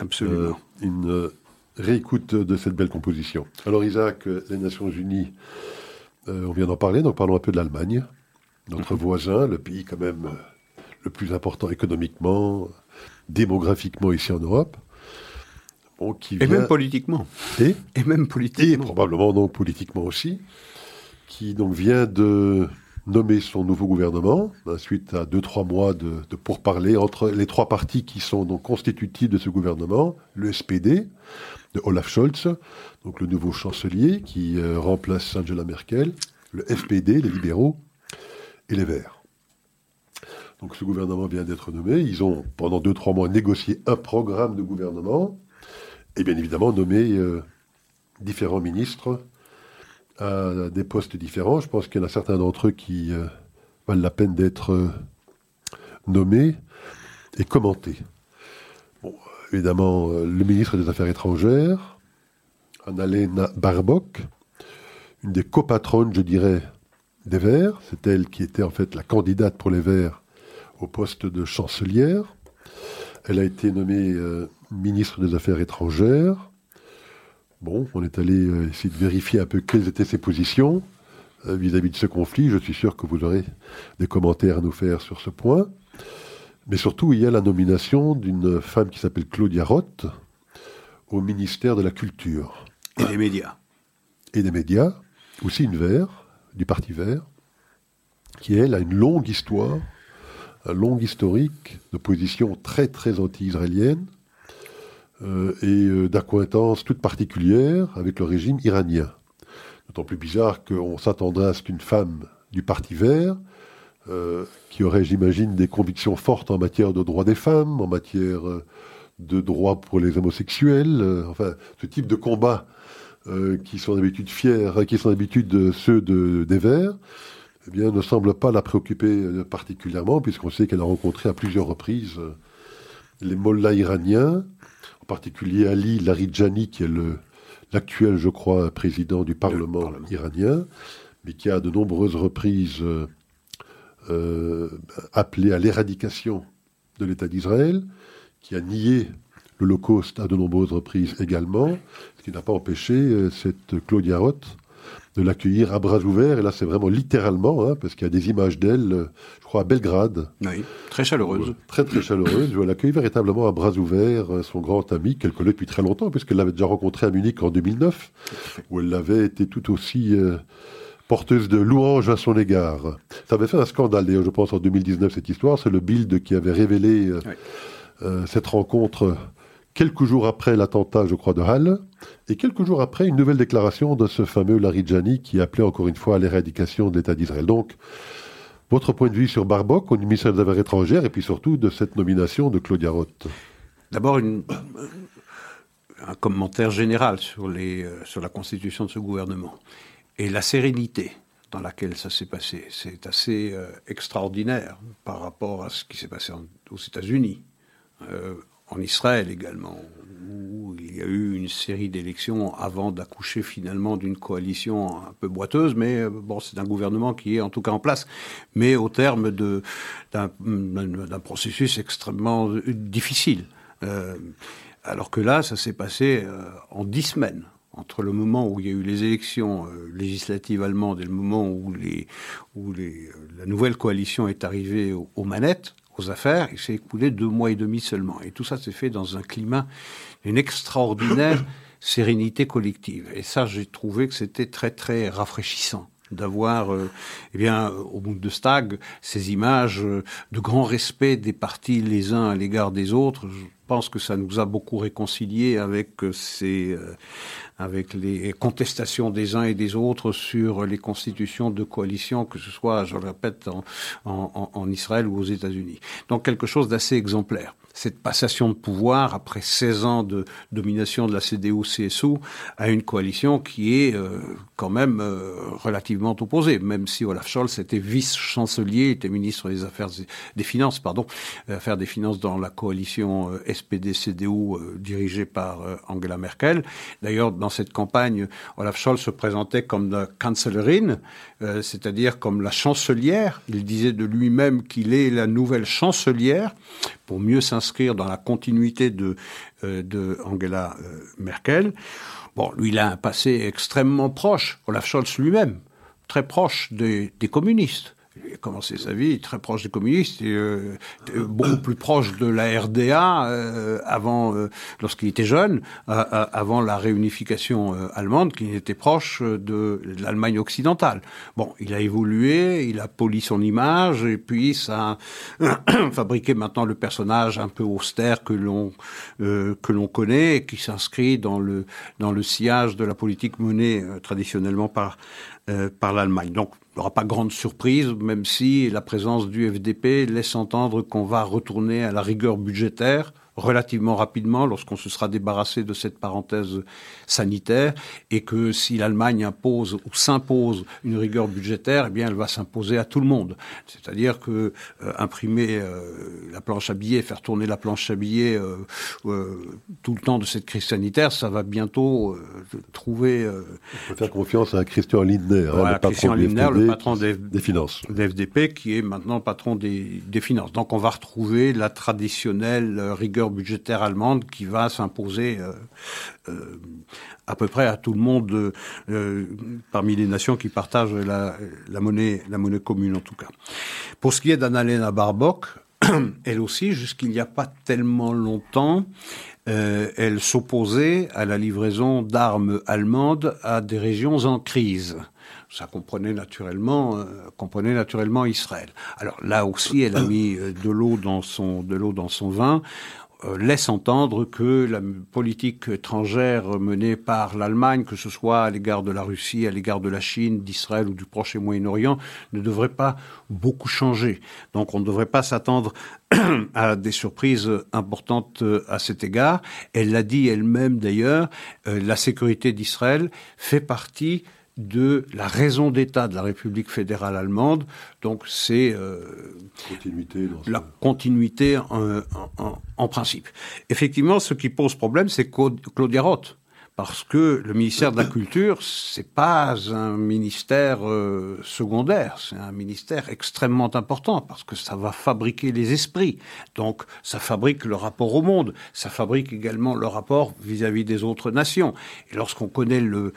Absolument. Euh, une euh, réécoute de cette belle composition. Alors Isaac, les Nations Unies, on vient d'en parler, donc parlons un peu de l'Allemagne, notre mhm. voisin, le pays quand même le plus important économiquement, démographiquement ici en Europe. Et même politiquement. Et, et même politiquement. Et probablement donc politiquement aussi qui donc vient de nommer son nouveau gouvernement, hein, suite à deux, trois mois de, pourparlers entre les trois partis qui sont donc constitutifs de ce gouvernement, le SPD, de Olaf Scholz, donc le nouveau chancelier qui euh, remplace Angela Merkel, le FPD, les libéraux, et les Verts. Donc ce gouvernement vient d'être nommé, ils ont pendant deux, trois mois négocié un programme de gouvernement, et bien évidemment nommé euh, différents ministres à des postes différents. Je pense qu'il y en a certains d'entre eux qui euh, valent la peine d'être euh, nommés et commentés. Évidemment, euh, le ministre des Affaires étrangères, Annalena Barbock, une des copatronnes, je dirais, des Verts. C'est elle qui était en fait la candidate pour les Verts au poste de chancelière. Elle a été nommée ministre des Affaires étrangères. Bon, on est allé euh, essayer de vérifier un peu quelles étaient ses positions euh, vis-à-vis de ce conflit. Je suis sûr que vous aurez des commentaires à nous faire sur ce point. Mais surtout, il y a la nomination d'une femme qui s'appelle Claudia Roth au ministère de la Culture. Et des médias. Et des médias. Aussi une vert, du Parti vert, qui, elle, a une longue histoire, un long historique de position très, très anti-israélienne et euh, d'acquaintance toute particulière avec le régime iranien. D'autant plus bizarre qu'on s'attendrait à ce qu'une femme du Parti vert, euh, qui aurait, j'imagine, des convictions fortes en matière de droits des femmes, en matière de droits pour les homosexuels, enfin, ce type de combats qui sont d'habitude fiers, qui sont d'habitude ceux de, des Verts, eh bien, ne semble pas la préoccuper particulièrement, puisqu'on sait qu'elle a rencontré à plusieurs reprises les mollahs iraniens, en particulier Ali Larijani, qui est l'actuel, je crois, président du Parlement, iranien, mais qui a de nombreuses reprises euh, euh, appelé à l'éradication de l'État d'Israël, qui a nié l'Holocauste à de nombreuses reprises également, ce qui n'a pas empêché euh, cette Claudia Roth de l'accueillir à bras ouverts. Et là, c'est vraiment littéralement, hein, parce qu'il y a des images d'elle, euh, je crois, à Belgrade. Oui, très chaleureuse. très, très chaleureuse. Je l'accueille véritablement à bras ouverts, euh, son grand ami, qu'elle connaît depuis très longtemps, puisqu'elle l'avait déjà rencontré à Munich en 2009, où elle avait été tout aussi euh, porteuse de louanges à son égard. Ça avait fait un scandale, d'ailleurs, je pense, en 2019, cette histoire. C'est le Bild qui avait révélé cette rencontre quelques jours après l'attentat, je crois, de Halle, et quelques jours après une nouvelle déclaration de ce fameux Larijani qui appelait encore une fois à l'éradication de l'État d'Israël. Donc, votre point de vue sur Barbock au ministère des Affaires étrangères et puis surtout de cette nomination de Claudia Roth D'abord, un commentaire général euh, sur la constitution de ce gouvernement et la sérénité dans laquelle ça s'est passé. C'est assez euh, extraordinaire par rapport à ce qui s'est passé aux États-Unis. Euh, en Israël également, où il y a eu une série d'élections avant d'accoucher finalement d'une coalition un peu boiteuse, mais euh, bon, c'est un gouvernement qui est en tout cas en place, mais au terme d'un processus extrêmement euh, difficile. Euh, alors que là, ça s'est passé en dix semaines entre le moment où il y a eu les élections législatives allemandes et le moment où, la nouvelle coalition est arrivée aux manettes, aux affaires, il s'est écoulé deux mois et demi seulement. Et tout ça s'est fait dans un climat d'une extraordinaire sérénité collective. Et ça, j'ai trouvé que c'était très, très rafraîchissant d'avoir, euh, eh bien, au Bundestag, ces images de grand respect des partis les uns à l'égard des autres. Je pense que ça nous a beaucoup réconciliés avec euh, ces, euh, avec les contestations des uns et des autres sur les constitutions de coalition, que ce soit, je le répète, en, Israël ou aux États-Unis. Donc quelque chose d'assez exemplaire cette passation de pouvoir après 16 ans de domination de la CDU-CSU à une coalition qui est euh, quand même euh, relativement opposée, même si Olaf Scholz était vice-chancelier, était ministre des Affaires des Finances, pardon, euh, Affaires des Finances dans la coalition SPD-CDU dirigée par Angela Merkel. D'ailleurs, dans cette campagne, Olaf Scholz se présentait comme la Kanzlerin, c'est-à-dire comme la chancelière. Il disait de lui-même qu'il est la nouvelle chancelière pour mieux s'inscrire dans la continuité de, euh, Angela euh, Merkel. Bon, lui, il a un passé extrêmement proche, Olaf Scholz lui-même, très proche des, des communistes il a commencé sa vie très proche des communistes, et, euh, beaucoup plus proche de la RDA euh, avant, euh, lorsqu'il était jeune, avant la réunification allemande, qui était proche de, l'Allemagne occidentale. Bon, il a évolué, il a poli son image, et puis ça a fabriqué maintenant le personnage un peu austère que l'on que l'on connaît, et qui s'inscrit dans le dans le sillage de la politique menée traditionnellement par par l'Allemagne. Donc il n'y aura pas grande surprise, même si la présence du FDP laisse entendre qu'on va retourner à la rigueur budgétaire relativement rapidement lorsqu'on se sera débarrassé de cette parenthèse sanitaire et que si l'Allemagne impose ou s'impose une rigueur budgétaire, eh bien elle va s'imposer à tout le monde. C'est-à-dire que euh, imprimer euh, la planche à billets, faire tourner la planche à billets euh, tout le temps de cette crise sanitaire, ça va bientôt trouver. On peut faire confiance à Christian Lindner, hein, le patron, Lindner, le patron des, des finances, FDP, qui est maintenant patron des, des finances. Donc on va retrouver la traditionnelle rigueur budgétaire allemande qui va s'imposer euh, euh, à peu près à tout le monde euh, parmi les nations qui partagent la, monnaie, la monnaie commune en tout cas. Pour ce qui est d'Annalena Barbock, elle aussi, jusqu'il n'y a pas tellement longtemps, elle s'opposait à la livraison d'armes allemandes à des régions en crise ça comprenait naturellement, comprenait naturellement Israël. Alors là aussi, elle a mis de l'eau dans son de l'eau dans son vin laisse entendre que la politique étrangère menée par l'Allemagne, que ce soit à l'égard de la Russie, à l'égard de la Chine, d'Israël ou du Proche et Moyen-Orient, ne devrait pas beaucoup changer. Donc on ne devrait pas s'attendre à des surprises importantes euh, à cet égard. Elle l'a dit elle-même d'ailleurs, euh, la sécurité d'Israël fait partie de la raison d'État de la République fédérale allemande. Donc c'est euh, la continuité en, principe. Effectivement, ce qui pose problème, c'est Claudia Roth. Parce que le ministère de la Culture, c'est pas un ministère euh, secondaire, c'est un ministère extrêmement important parce que ça va fabriquer les esprits. Donc, ça fabrique le rapport au monde, ça fabrique également le rapport vis-à-vis des autres nations. Et lorsqu'on connaît le,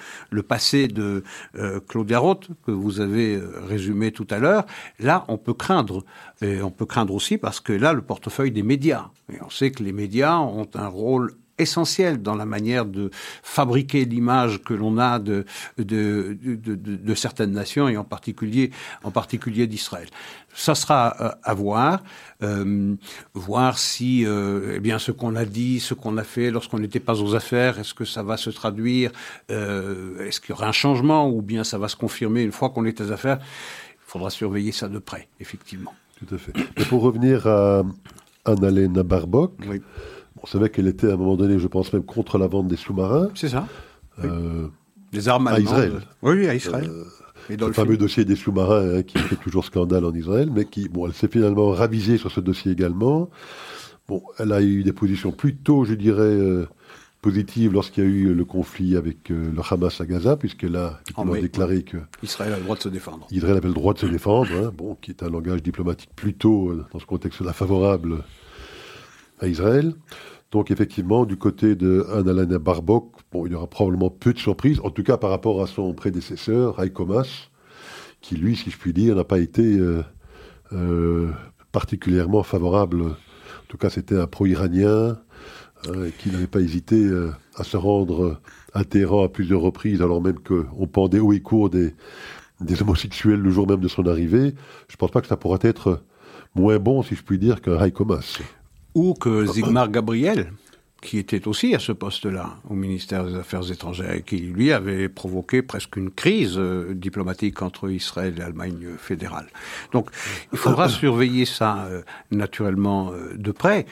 passé de euh, Claudia Roth, que vous avez euh, résumé tout à l'heure, là, on peut craindre. Et on peut craindre aussi parce que là, le portefeuille des médias. Et on sait que les médias ont un rôle essentiel dans la manière de fabriquer l'image que l'on a de de, de, de, certaines nations et en particulier en particulier d'Israël. Ça sera euh, à voir, euh, voir si euh, eh bien ce qu'on a dit, ce qu'on a fait lorsqu'on n'était pas aux affaires, est-ce que ça va se traduire, euh, est-ce qu'il y aura un changement ou bien ça va se confirmer une fois qu'on est aux affaires. Il faudra surveiller ça de près, effectivement. Tout à fait. Et pour revenir à Annalena Barbock. Oui on savait qu'elle était à un moment donné, je pense même contre la vente des sous-marins. C'est ça. Euh, des armes à Israël. Oui, à Israël. Euh, le fameux dossier des sous-marins hein, qui fait toujours scandale en Israël, mais qui, bon, elle s'est finalement ravisée sur ce dossier également. Bon, elle a eu des positions plutôt, je dirais, euh, positives lorsqu'il y a eu le conflit avec le Hamas à Gaza, puisqu'elle a ah déclaré que Israël a le droit de se défendre. Israël avait le droit de se défendre, hein, bon, qui est un langage diplomatique plutôt, dans ce contexte-là, favorable à Israël. Donc effectivement, du côté de Annalena Barbock, bon, il y aura probablement peu de surprises, en tout cas par rapport à son prédécesseur, Heiko Maas, qui lui, si je puis dire, n'a pas été euh, euh, particulièrement favorable. En tout cas, c'était un pro-iranien euh, qui n'avait pas hésité à se rendre à Téhéran à plusieurs reprises, alors même qu'on pendait haut et court des, homosexuels le jour même de son arrivée. Je ne pense pas que ça pourrait être moins bon, si je puis dire, qu'un Heiko Maas ou que Zigmar Gabriel, qui était aussi à ce poste-là au ministère des Affaires étrangères et qui, lui, avait provoqué presque une crise euh, diplomatique entre Israël et l'Allemagne fédérale. Donc, il faudra surveiller ça euh, naturellement euh, de près.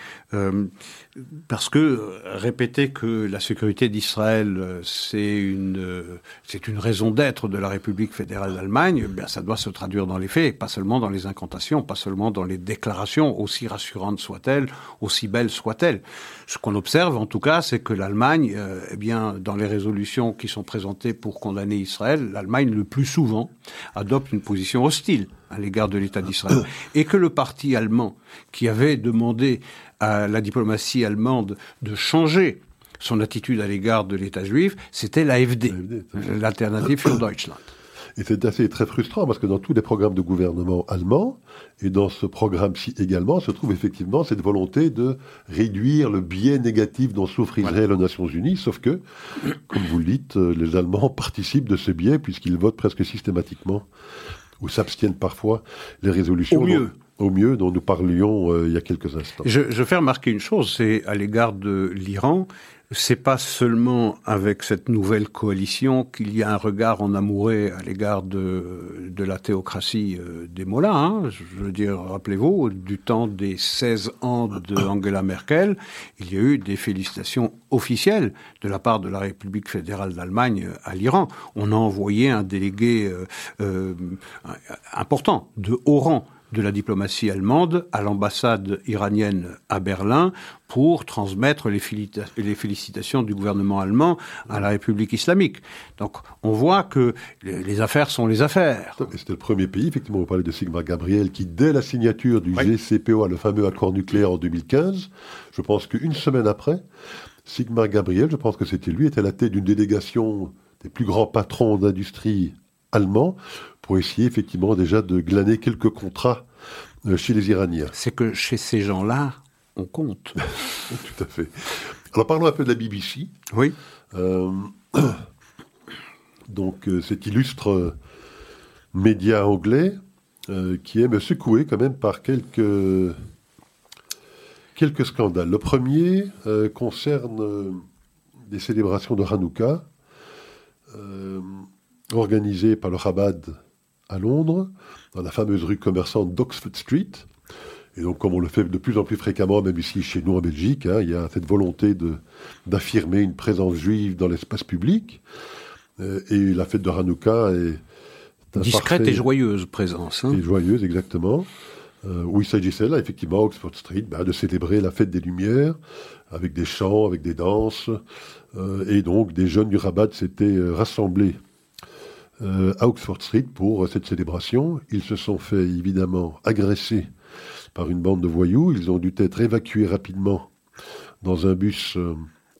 Parce que répéter que la sécurité d'Israël euh, c'est une euh, c'est une raison d'être de la République fédérale d'Allemagne, eh bien ça doit se traduire dans les faits, pas seulement dans les incantations, pas seulement dans les déclarations, aussi rassurantes soient-elles, aussi belles soient-elles. Ce qu'on observe en tout cas, c'est que l'Allemagne, euh, eh bien dans les résolutions qui sont présentées pour condamner Israël, l'Allemagne le plus souvent adopte une position hostile à l'égard de l'État d'Israël, et que le parti allemand qui avait demandé à la diplomatie allemande de changer son attitude à l'égard de l'État juif, c'était l'AFD, l'Alternative für Deutschland. Et c'est assez très frustrant parce que dans tous les programmes de gouvernement allemands, et dans ce programme-ci également, se trouve effectivement cette volonté de réduire le biais négatif dont souffre Israël aux Nations Unies, sauf que, comme vous le dites, euh, les Allemands participent de ce biais puisqu'ils votent presque systématiquement ou s'abstiennent parfois les résolutions. Au mieux au mieux dont nous parlions euh, il y a quelques instants. Je, je fais remarquer une chose, c'est à l'égard de l'Iran, c'est pas seulement avec cette nouvelle coalition qu'il y a un regard en amoureux à l'égard de, de la théocratie euh, des Mollahs. Hein. Je veux dire, rappelez-vous, du temps des 16 ans de Angela Merkel, il y a eu des félicitations officielles de la part de la République fédérale d'Allemagne à l'Iran. On a envoyé un délégué euh, euh, important de haut rang de la diplomatie allemande à l'ambassade iranienne à Berlin pour transmettre les, félicitations du gouvernement allemand à la République islamique. Donc on voit que les affaires sont les affaires. C'était le premier pays, effectivement, vous parlez de Sigmar Gabriel, qui dès la signature du GCPO, le fameux accord nucléaire en 2015, je pense qu'une semaine après, Sigmar Gabriel, je pense que c'était lui, était à la tête d'une délégation des plus grands patrons d'industrie allemands pour essayer effectivement déjà de glaner quelques contrats euh, chez les Iraniens. C'est que chez ces gens-là, on compte. Tout à fait. Alors parlons un peu de la BBC. Oui. Euh, donc euh, cet illustre média anglais qui aime secouer quand même par quelques, quelques scandales. Le premier concerne des célébrations de Hanouka organisées par le Chabad à Londres, dans la fameuse rue commerçante d'Oxford Street. Et donc, comme on le fait de plus en plus fréquemment, même ici chez nous en Belgique, hein, il y a cette volonté d'affirmer une présence juive dans l'espace public. Euh, et la fête de Hanouka est discrète et joyeuse présence. Hein. Et joyeuse, exactement. où il s'agissait là, effectivement, à Oxford Street, bah, de célébrer la fête des Lumières, avec des chants, avec des danses. et donc, des jeunes du Rabat s'étaient rassemblés à Oxford Street pour cette célébration. Ils se sont fait évidemment agresser par une bande de voyous. Ils ont dû être évacués rapidement dans un bus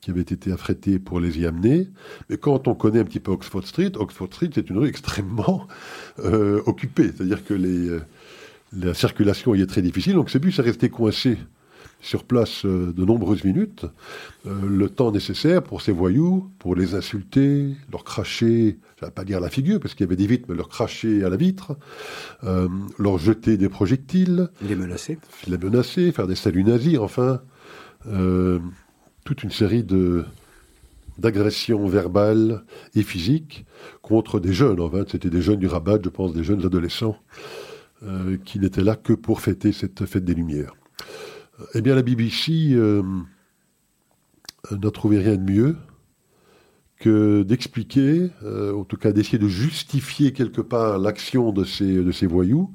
qui avait été affrété pour les y amener. Mais quand on connaît un petit peu Oxford Street, Oxford Street, c'est une rue extrêmement euh, occupée. C'est-à-dire que euh, la circulation y est très difficile. Donc ces bus est resté coincé sur place euh, de nombreuses minutes, le temps nécessaire pour ces voyous, pour les insulter, leur cracher, je ne vais pas dire la figure, parce qu'il y avait des vitres, mais leur cracher à la vitre, leur jeter des projectiles. Les menacer. Les menacer, faire des saluts nazis, enfin toute une série de d'agressions verbales et physiques contre des jeunes. En fait, c'était des jeunes du Rabat, je pense, des jeunes adolescents euh, qui n'étaient là que pour fêter cette fête des Lumières. Eh bien, la BBC euh, n'a trouvé rien de mieux que d'expliquer, euh, en tout cas d'essayer de justifier quelque part l'action de ces, de ces voyous,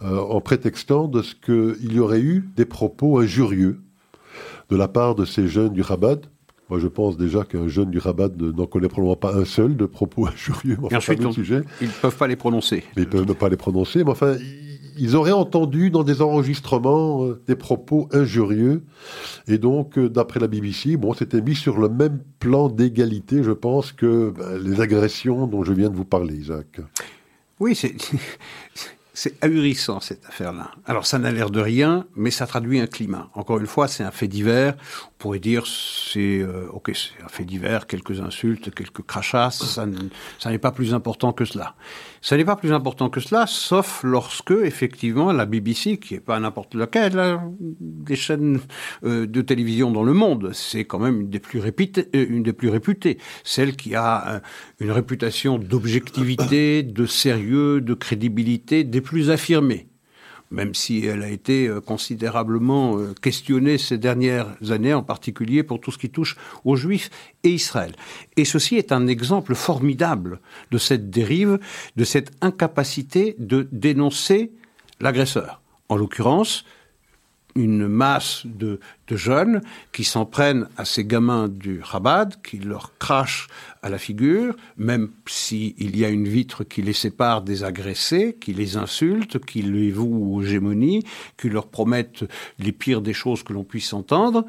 en prétextant de ce qu'il y aurait eu des propos injurieux de la part de ces jeunes du Rabat. Moi, je pense déjà qu'un jeune du Rabat n'en connaît probablement pas un seul de propos injurieux. Enfin, ensuite, sujet. ils ne peuvent pas les prononcer. Mais ils ne peuvent pas les prononcer. Mais enfin, ils auraient entendu dans des enregistrements euh, des propos injurieux. Et donc, euh, d'après la BBC, bon, c'était mis sur le même plan d'égalité, je pense, que ben, les agressions dont je viens de vous parler, Isaac. Oui, c'est c'est ahurissant cette affaire-là. Alors ça n'a l'air de rien, mais ça traduit un climat. Encore une fois, c'est un fait divers. On pourrait dire c'est euh, ok, c'est un fait divers, quelques insultes, quelques crachats. Ça, n'est pas plus important que cela. Ça n'est pas plus important que cela, sauf lorsque effectivement la BBC, qui n'est pas n'importe laquelle, hein, des chaînes euh, de télévision dans le monde, c'est quand même une des plus réputées, euh, une des plus réputées, celle qui a une réputation d'objectivité, de sérieux, de crédibilité, plus affirmée, même si elle a été euh, considérablement euh, questionnée ces dernières années, en particulier pour tout ce qui touche aux Juifs et Israël. Et ceci est un exemple formidable de cette dérive, de cette incapacité de dénoncer l'agresseur. En l'occurrence, une masse de, jeunes qui s'en prennent à ces gamins du Chabad, qui leur crachent à la figure, même s'il y a une vitre qui les sépare des agressés, qui les insulte, qui les vouent aux gémonies, qui leur promettent les pires des choses que l'on puisse entendre.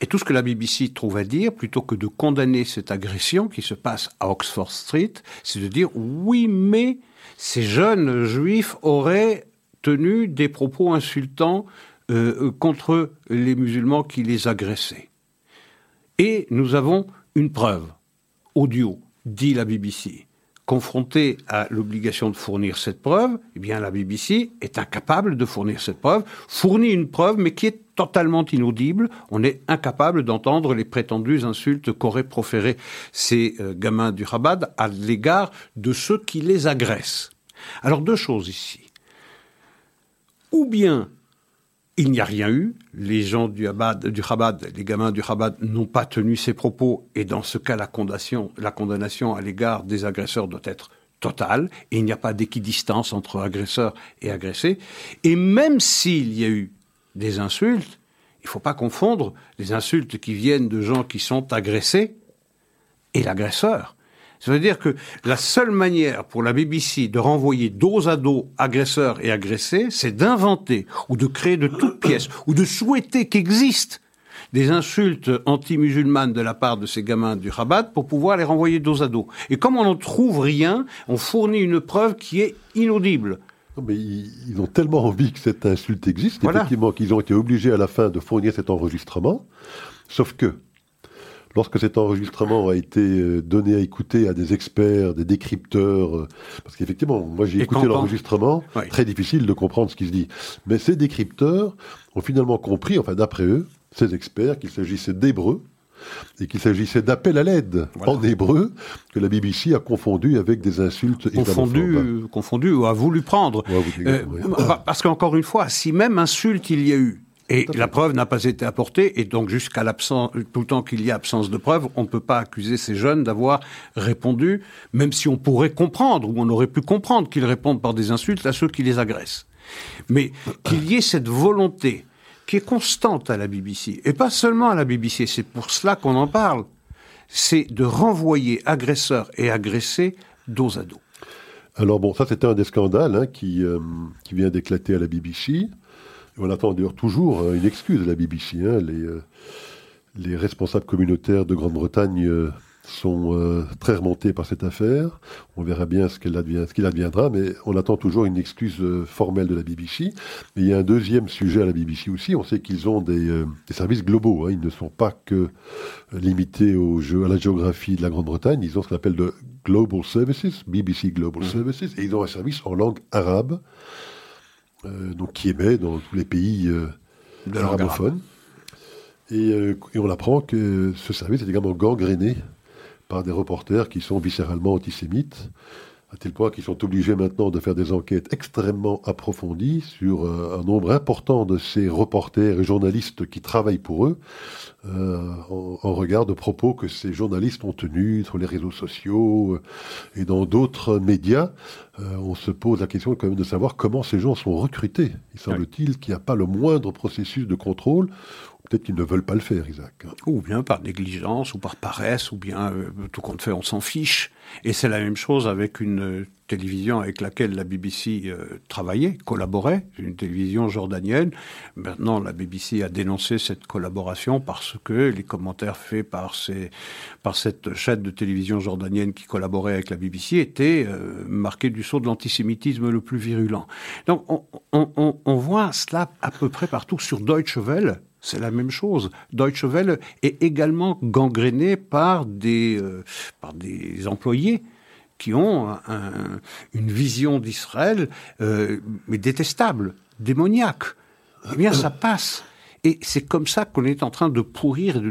Et tout ce que la BBC trouve à dire, plutôt que de condamner cette agression qui se passe à Oxford Street, c'est de dire oui, mais ces jeunes juifs auraient des propos insultants euh, contre les musulmans qui les agressaient. Et nous avons une preuve, audio, dit la BBC. Confrontée à l'obligation de fournir cette preuve, eh bien la BBC est incapable de fournir cette preuve, fournit une preuve mais qui est totalement inaudible. On est incapable d'entendre les prétendues insultes qu'auraient proférées ces euh, gamins du Rabat à l'égard de ceux qui les agressent. Alors deux choses ici ou bien il n'y a rien eu, les gens du, du Chabad, les gamins du Chabad n'ont pas tenu ces propos, et dans ce cas, la condamnation, la condamnation à l'égard des agresseurs doit être totale, et il n'y a pas d'équidistance entre agresseur et agressé. Et même s'il y a eu des insultes, il ne faut pas confondre les insultes qui viennent de gens qui sont agressés et l'agresseur. Ça veut dire que la seule manière pour la BBC de renvoyer dos à dos agresseurs et agressés, c'est d'inventer ou de créer de toutes pièces ou de souhaiter qu'existent des insultes anti-musulmanes de la part de ces gamins du Rabat pour pouvoir les renvoyer dos à dos. Et comme on n'en trouve rien, on fournit une preuve qui est inaudible. mais ils, ont tellement envie que cette insulte existe, effectivement, qu'ils ont été obligés à la fin de fournir cet enregistrement. Sauf que, lorsque cet enregistrement a été euh, donné à écouter à des experts, des décrypteurs, euh, parce qu'effectivement, moi j'ai écouté l'enregistrement, très difficile de comprendre ce qui se dit. Mais ces décrypteurs ont finalement compris, enfin d'après eux, ces experts, qu'il s'agissait d'hébreux, et qu'il s'agissait d'appel à l'aide en hébreu que la BBC a confondu avec des insultes confondu, confondu ou a voulu prendre. Euh, parce qu'encore une fois, si même insulte il y a eu, et la preuve n'a pas été apportée, et donc jusqu'à l'absence, tout le temps qu'il y a absence de preuve, on ne peut pas accuser ces jeunes d'avoir répondu, même si on pourrait comprendre, ou on aurait pu comprendre qu'ils répondent par des insultes à ceux qui les agressent. Mais qu'il y ait cette volonté qui est constante à la BBC, et pas seulement à la BBC, c'est pour cela qu'on en parle, c'est de renvoyer agresseurs et agressés dos à dos. Alors bon, ça c'était un des scandales hein, qui, euh, qui vient d'éclater à la BBC. On attend d'ailleurs toujours hein, une excuse de la BBC. Hein. les, euh, les responsables communautaires de Grande-Bretagne euh, sont euh, très remontés par cette affaire. On verra bien ce qu'il advient, adviendra, mais on attend toujours une excuse euh, formelle de la BBC. Mais il y a un deuxième sujet à la BBC aussi. On sait qu'ils ont des, euh, services globaux. Hein. Ils ne sont pas que limités au jeu, à la géographie de la Grande-Bretagne. Ils ont ce qu'on appelle de Global Services, BBC Global mmh. Services, et ils ont un service en langue arabe, donc qui émet dans tous les pays arabophones. Et, et, on apprend que ce service est également gangréné par des reporters qui sont viscéralement antisémites, à tel point qu'ils sont obligés maintenant de faire des enquêtes extrêmement approfondies sur euh, un nombre important de ces reporters et journalistes qui travaillent pour eux, euh, en, regard de propos que ces journalistes ont tenus sur les réseaux sociaux euh, et dans d'autres médias. on se pose la question quand même de savoir comment ces gens sont recrutés. Il semble-t-il qu'il n'y a pas le moindre processus de contrôle Peut-être qu'ils ne veulent pas le faire, Isaac. Ou bien par négligence, ou par paresse, ou bien euh, tout compte fait, on s'en fiche. Et c'est la même chose avec une euh, télévision avec laquelle la BBC euh, travaillait, collaborait, une télévision jordanienne. Maintenant, la BBC a dénoncé cette collaboration parce que les commentaires faits par, cette chaîne de télévision jordanienne qui collaborait avec la BBC étaient marqués du saut de l'antisémitisme le plus virulent. Donc, on, on, on voit cela à peu près partout sur Deutsche Welle c'est la même chose. Deutsche Welle est également gangréné par des, euh, par des employés qui ont une vision d'Israël, euh, détestable, démoniaque. Eh bien, ça passe. Et c'est comme ça qu'on est en train de pourrir et de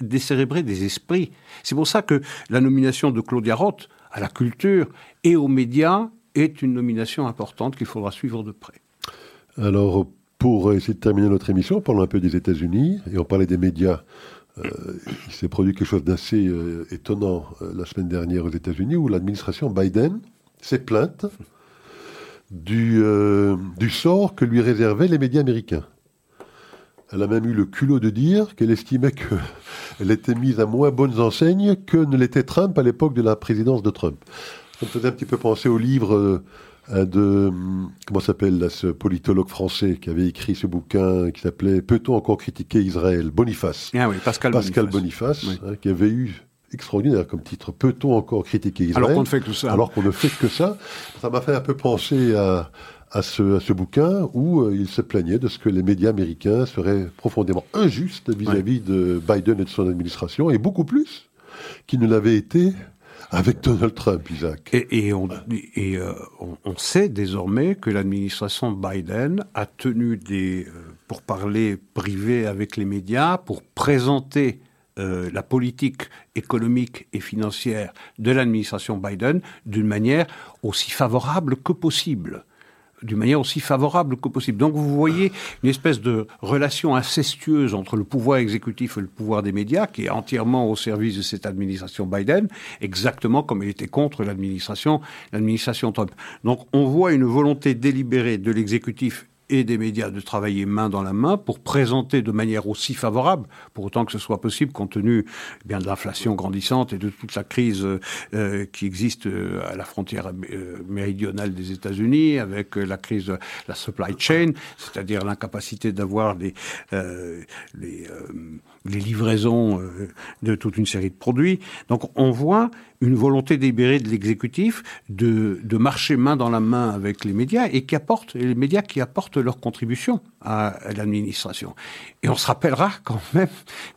décérébrer des esprits. C'est pour ça que la nomination de Claudia Roth à la culture et aux médias est une nomination importante qu'il faudra suivre de près. Alors, pour essayer de terminer notre émission, parlons un peu des États-Unis et on parlait des médias. Euh, il s'est produit quelque chose d'assez euh, étonnant euh, la semaine dernière aux États-Unis où l'administration Biden s'est plainte du, du sort que lui réservaient les médias américains. Elle a même eu le culot de dire qu'elle estimait qu'elle était mise à moins bonnes enseignes que ne l'était Trump à l'époque de la présidence de Trump. Ça me faisait un petit peu penser au livre de comment s'appelle ce politologue français qui avait écrit ce bouquin qui s'appelait Peut-on encore critiquer Israël? Boniface. Ah oui, Pascal, Pascal Boniface, hein, qui avait eu extraordinaire comme titre. Peut-on encore critiquer Israël? Alors qu'on ne fait que ça. Alors qu'on ne fait que ça. Ça m'a fait un peu penser à, à, ce, à ce bouquin où euh, il se plaignait de ce que les médias américains seraient profondément injustes vis-à-vis de Biden et de son administration, et beaucoup plus qu'ils ne l'avaient été avec Donald Trump, Isaac. Et, on, euh, on, sait désormais que l'administration Biden a tenu des euh, pourparlers privés avec les médias pour présenter euh, la politique économique et financière de l'administration Biden d'une manière aussi favorable que possible d'une manière aussi favorable que possible. Donc vous voyez une espèce de relation incestueuse entre le pouvoir exécutif et le pouvoir des médias qui est entièrement au service de cette administration Biden, exactement comme elle était contre l'administration l'administration Trump. Donc on voit une volonté délibérée de l'exécutif et des médias de travailler main dans la main pour présenter de manière aussi favorable, pour autant que ce soit possible, compte tenu eh bien de l'inflation grandissante et de toute la crise euh, qui existe euh, à la frontière euh, méridionale des États-Unis, avec la crise de la supply chain, c'est-à-dire l'incapacité d'avoir les, les, les, livraisons de toute une série de produits. Donc on voit une volonté délibérée de l'exécutif de, marcher main dans la main avec les médias et qui apportent, les médias qui apportent leur contribution à l'administration. Et on se rappellera quand même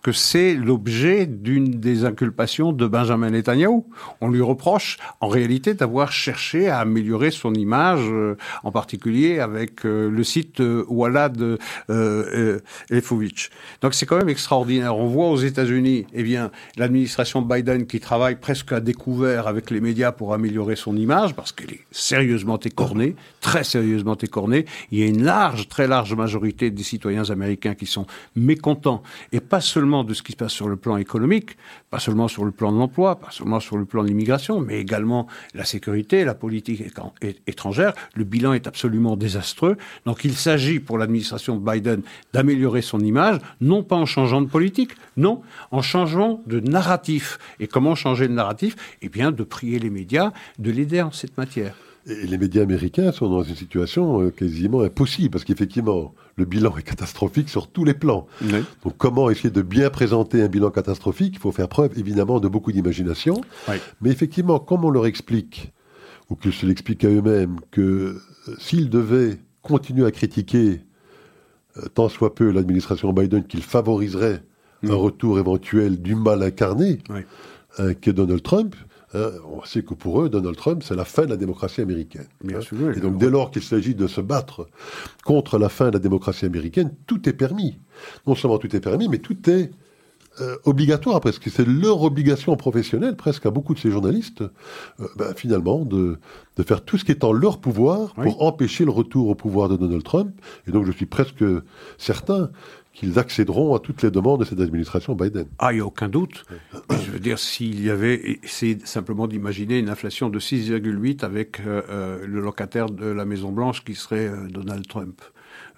que c'est l'objet d'une des inculpations de Benjamin Netanyahu. On lui reproche en réalité d'avoir cherché à améliorer son image, euh, en particulier avec euh, le site euh, Walad euh, Lefovitch. Donc c'est quand même extraordinaire. On voit aux États-Unis, eh bien, l'administration Biden qui travaille presque à découvert avec les médias pour améliorer son image, parce qu'elle est sérieusement écornée, très sérieusement écornée. Il y a une large, très large majorité des citoyens américains qui sont mécontents, et pas seulement de ce qui se passe sur le plan économique, pas seulement sur le plan de l'emploi, pas seulement sur le plan de l'immigration, mais également la sécurité, la politique étrangère. Le bilan est absolument désastreux. Donc il s'agit pour l'administration de Biden d'améliorer son image, non pas en changeant de politique, non, en changeant de narratif. Et comment changer de narratif? Eh bien, de prier les médias, de l'aider en cette matière. Et les médias américains sont dans une situation euh, quasiment impossible, parce qu'effectivement, le bilan est catastrophique sur tous les plans. Donc comment essayer de bien présenter un bilan catastrophique? Il faut faire preuve évidemment de beaucoup d'imagination. Mais effectivement, comme on leur explique, ou qu'ils se l'expliquent à eux-mêmes, que euh, s'ils devaient continuer à critiquer euh, tant soit peu l'administration Biden, qu'ils favoriseraient un mm. retour éventuel du mal incarné qu'est Donald Trump, Hein, on sait que pour eux, Donald Trump, c'est la fin de la démocratie américaine. Bien hein. sûr, et donc, dès lors qu'il s'agit de se battre contre la fin de la démocratie américaine, tout est permis. Non seulement tout est permis, mais tout est euh, obligatoire, parce que c'est leur obligation professionnelle, presque à beaucoup de ces journalistes, euh, ben, finalement, de, de, faire tout ce qui est en leur pouvoir pour empêcher le retour au pouvoir de Donald Trump. Et donc, je suis presque certain qu'ils accéderont à toutes les demandes de cette administration Biden. Ah, il n'y a aucun doute. Je veux dire, s'il y avait, c'est simplement d'imaginer une inflation de 6,8 avec euh, euh, le locataire de la Maison Blanche qui serait euh, Donald Trump.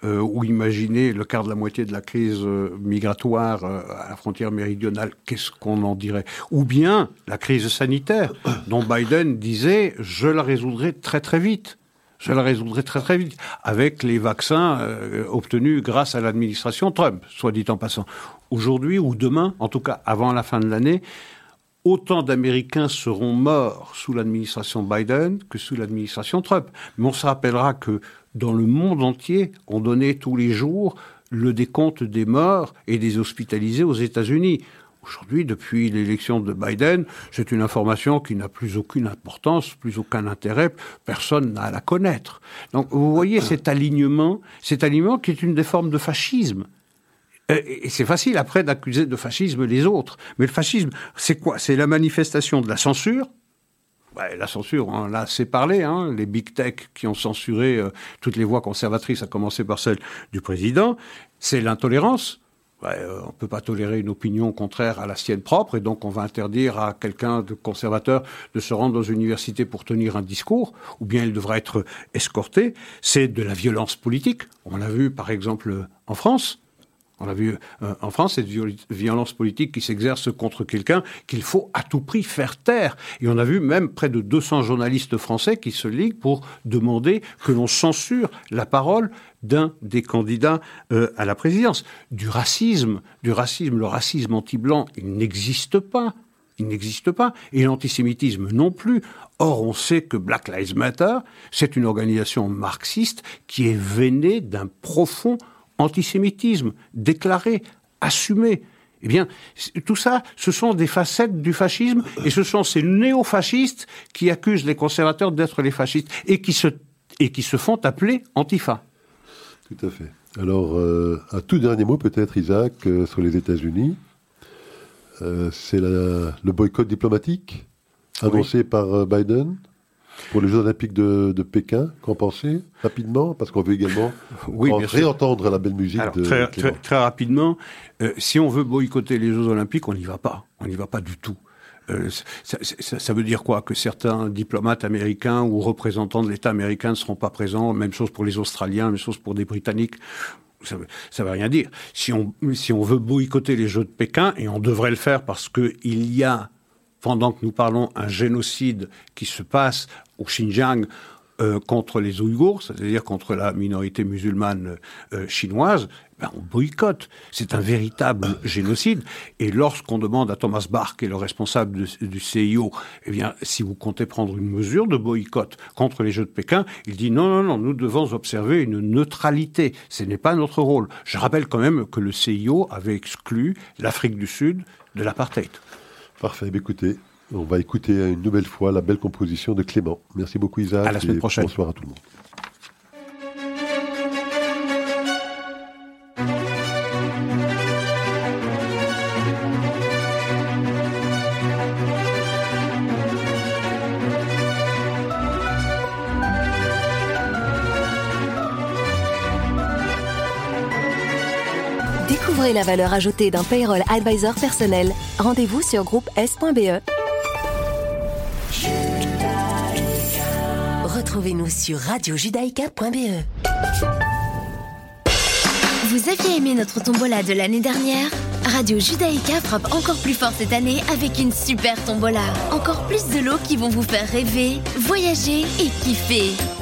ou imaginer le quart de la moitié de la crise migratoire à la frontière méridionale, qu'est-ce qu'on en dirait? Ou bien la crise sanitaire, dont Biden disait, je la résoudrai très très vite. Je la résoudrai très très vite avec les vaccins euh, obtenus grâce à l'administration Trump, soit dit en passant. Aujourd'hui ou demain, en tout cas avant la fin de l'année, autant d'Américains seront morts sous l'administration Biden que sous l'administration Trump. Mais on se rappellera que dans le monde entier, on donnait tous les jours le décompte des morts et des hospitalisés aux États-Unis. Aujourd'hui, depuis l'élection de Biden, c'est une information qui n'a plus aucune importance, plus aucun intérêt, personne n'a à la connaître. Donc vous voyez cet alignement, cet alignement qui est une des formes de fascisme. Et c'est facile après d'accuser de fascisme les autres. Mais le fascisme, c'est quoi? C'est la manifestation de la censure. la censure, on l'a assez parlé, hein, les big tech qui ont censuré euh, toutes les voix conservatrices, à commencer par celle du président. C'est l'intolérance euh, on ne peut pas tolérer une opinion contraire à la sienne propre, et donc on va interdire à quelqu'un de conservateur de se rendre dans une université pour tenir un discours, ou bien il devra être escorté. C'est de la violence politique. On l'a vu par exemple en France. On a vu euh, en France cette violence politique qui s'exerce contre quelqu'un qu'il faut à tout prix faire taire. Et on a vu même près de 200 journalistes français qui se liguent pour demander que l'on censure la parole d'un des candidats euh, à la présidence. Du racisme, du racisme, le racisme anti-blanc, il n'existe pas. Il n'existe pas. Et l'antisémitisme non plus. Or, on sait que Black Lives Matter, c'est une organisation marxiste qui est veinée d'un profond antisémitisme déclaré, assumé. Eh bien, tout ça, ce sont des facettes du fascisme, et ce sont ces néo-fascistes qui accusent les conservateurs d'être les fascistes, et qui se, et qui se font appeler antifa. Tout à fait. Alors, euh, un tout dernier mot peut-être, Isaac, euh, sur les États-Unis. Euh, c'est le boycott diplomatique annoncé par Biden. Pour les Jeux Olympiques de, Pékin, qu'en pensez Rapidement, parce qu'on veut également oui, réentendre la belle musique de très, très, rapidement, euh, si on veut boycotter les Jeux Olympiques, on n'y va pas. On n'y va pas du tout. Euh, ça, veut dire quoi? Que certains diplomates américains ou représentants de l'État américain ne seront pas présents. Même chose pour les Australiens, même chose pour des Britanniques. Ça veut, ça veut rien dire. Si on, si on veut boycotter les Jeux de Pékin, et on devrait le faire parce qu'il y a pendant que nous parlons un génocide qui se passe au Xinjiang euh, contre les Ouïghours, c'est-à-dire contre la minorité musulmane euh, chinoise, ben on boycotte. C'est un véritable génocide. Et lorsqu'on demande à Thomas Bach, qui est le responsable du CIO, eh bien, si vous comptez prendre une mesure de boycott contre les Jeux de Pékin, il dit non, non, non, nous devons observer une neutralité. Ce n'est pas notre rôle. Je rappelle quand même que le CIO avait exclu l'Afrique du Sud de l'apartheid. Parfait. Écoutez, on va écouter une nouvelle fois la belle composition de Clément. Merci beaucoup Isaac. À la semaine prochaine. Bonsoir à tout le monde. Découvrez la valeur ajoutée d'un payroll advisor personnel. Rendez-vous sur groupe S.be. Retrouvez-nous sur radiojudaïka.be. Vous aviez aimé notre tombola de l'année dernière? Radio Judaïka frappe encore plus fort cette année avec une super tombola. Encore plus de lots qui vont vous faire rêver, voyager et kiffer.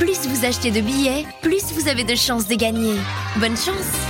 plus vous achetez de billets, plus vous avez de chances de gagner. Bonne chance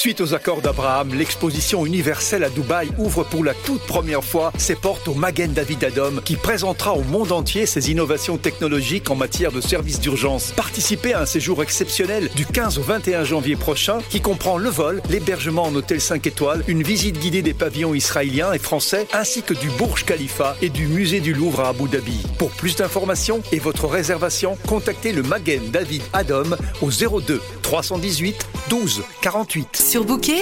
Suite aux accords d'Abraham, l'exposition universelle à Dubaï ouvre pour la toute première fois ses portes au Magen David Adom qui présentera au monde entier ses innovations technologiques en matière de services d'urgence. Participez à un séjour exceptionnel du 15 au 21 janvier prochain qui comprend le vol, l'hébergement en hôtel 5 étoiles, une visite guidée des pavillons israéliens et français ainsi que du Burj Khalifa et du musée du Louvre à Abu Dhabi. Pour plus d'informations et votre réservation, contactez le Magen David Adom au 02 318 12 48. Sur Bouquet,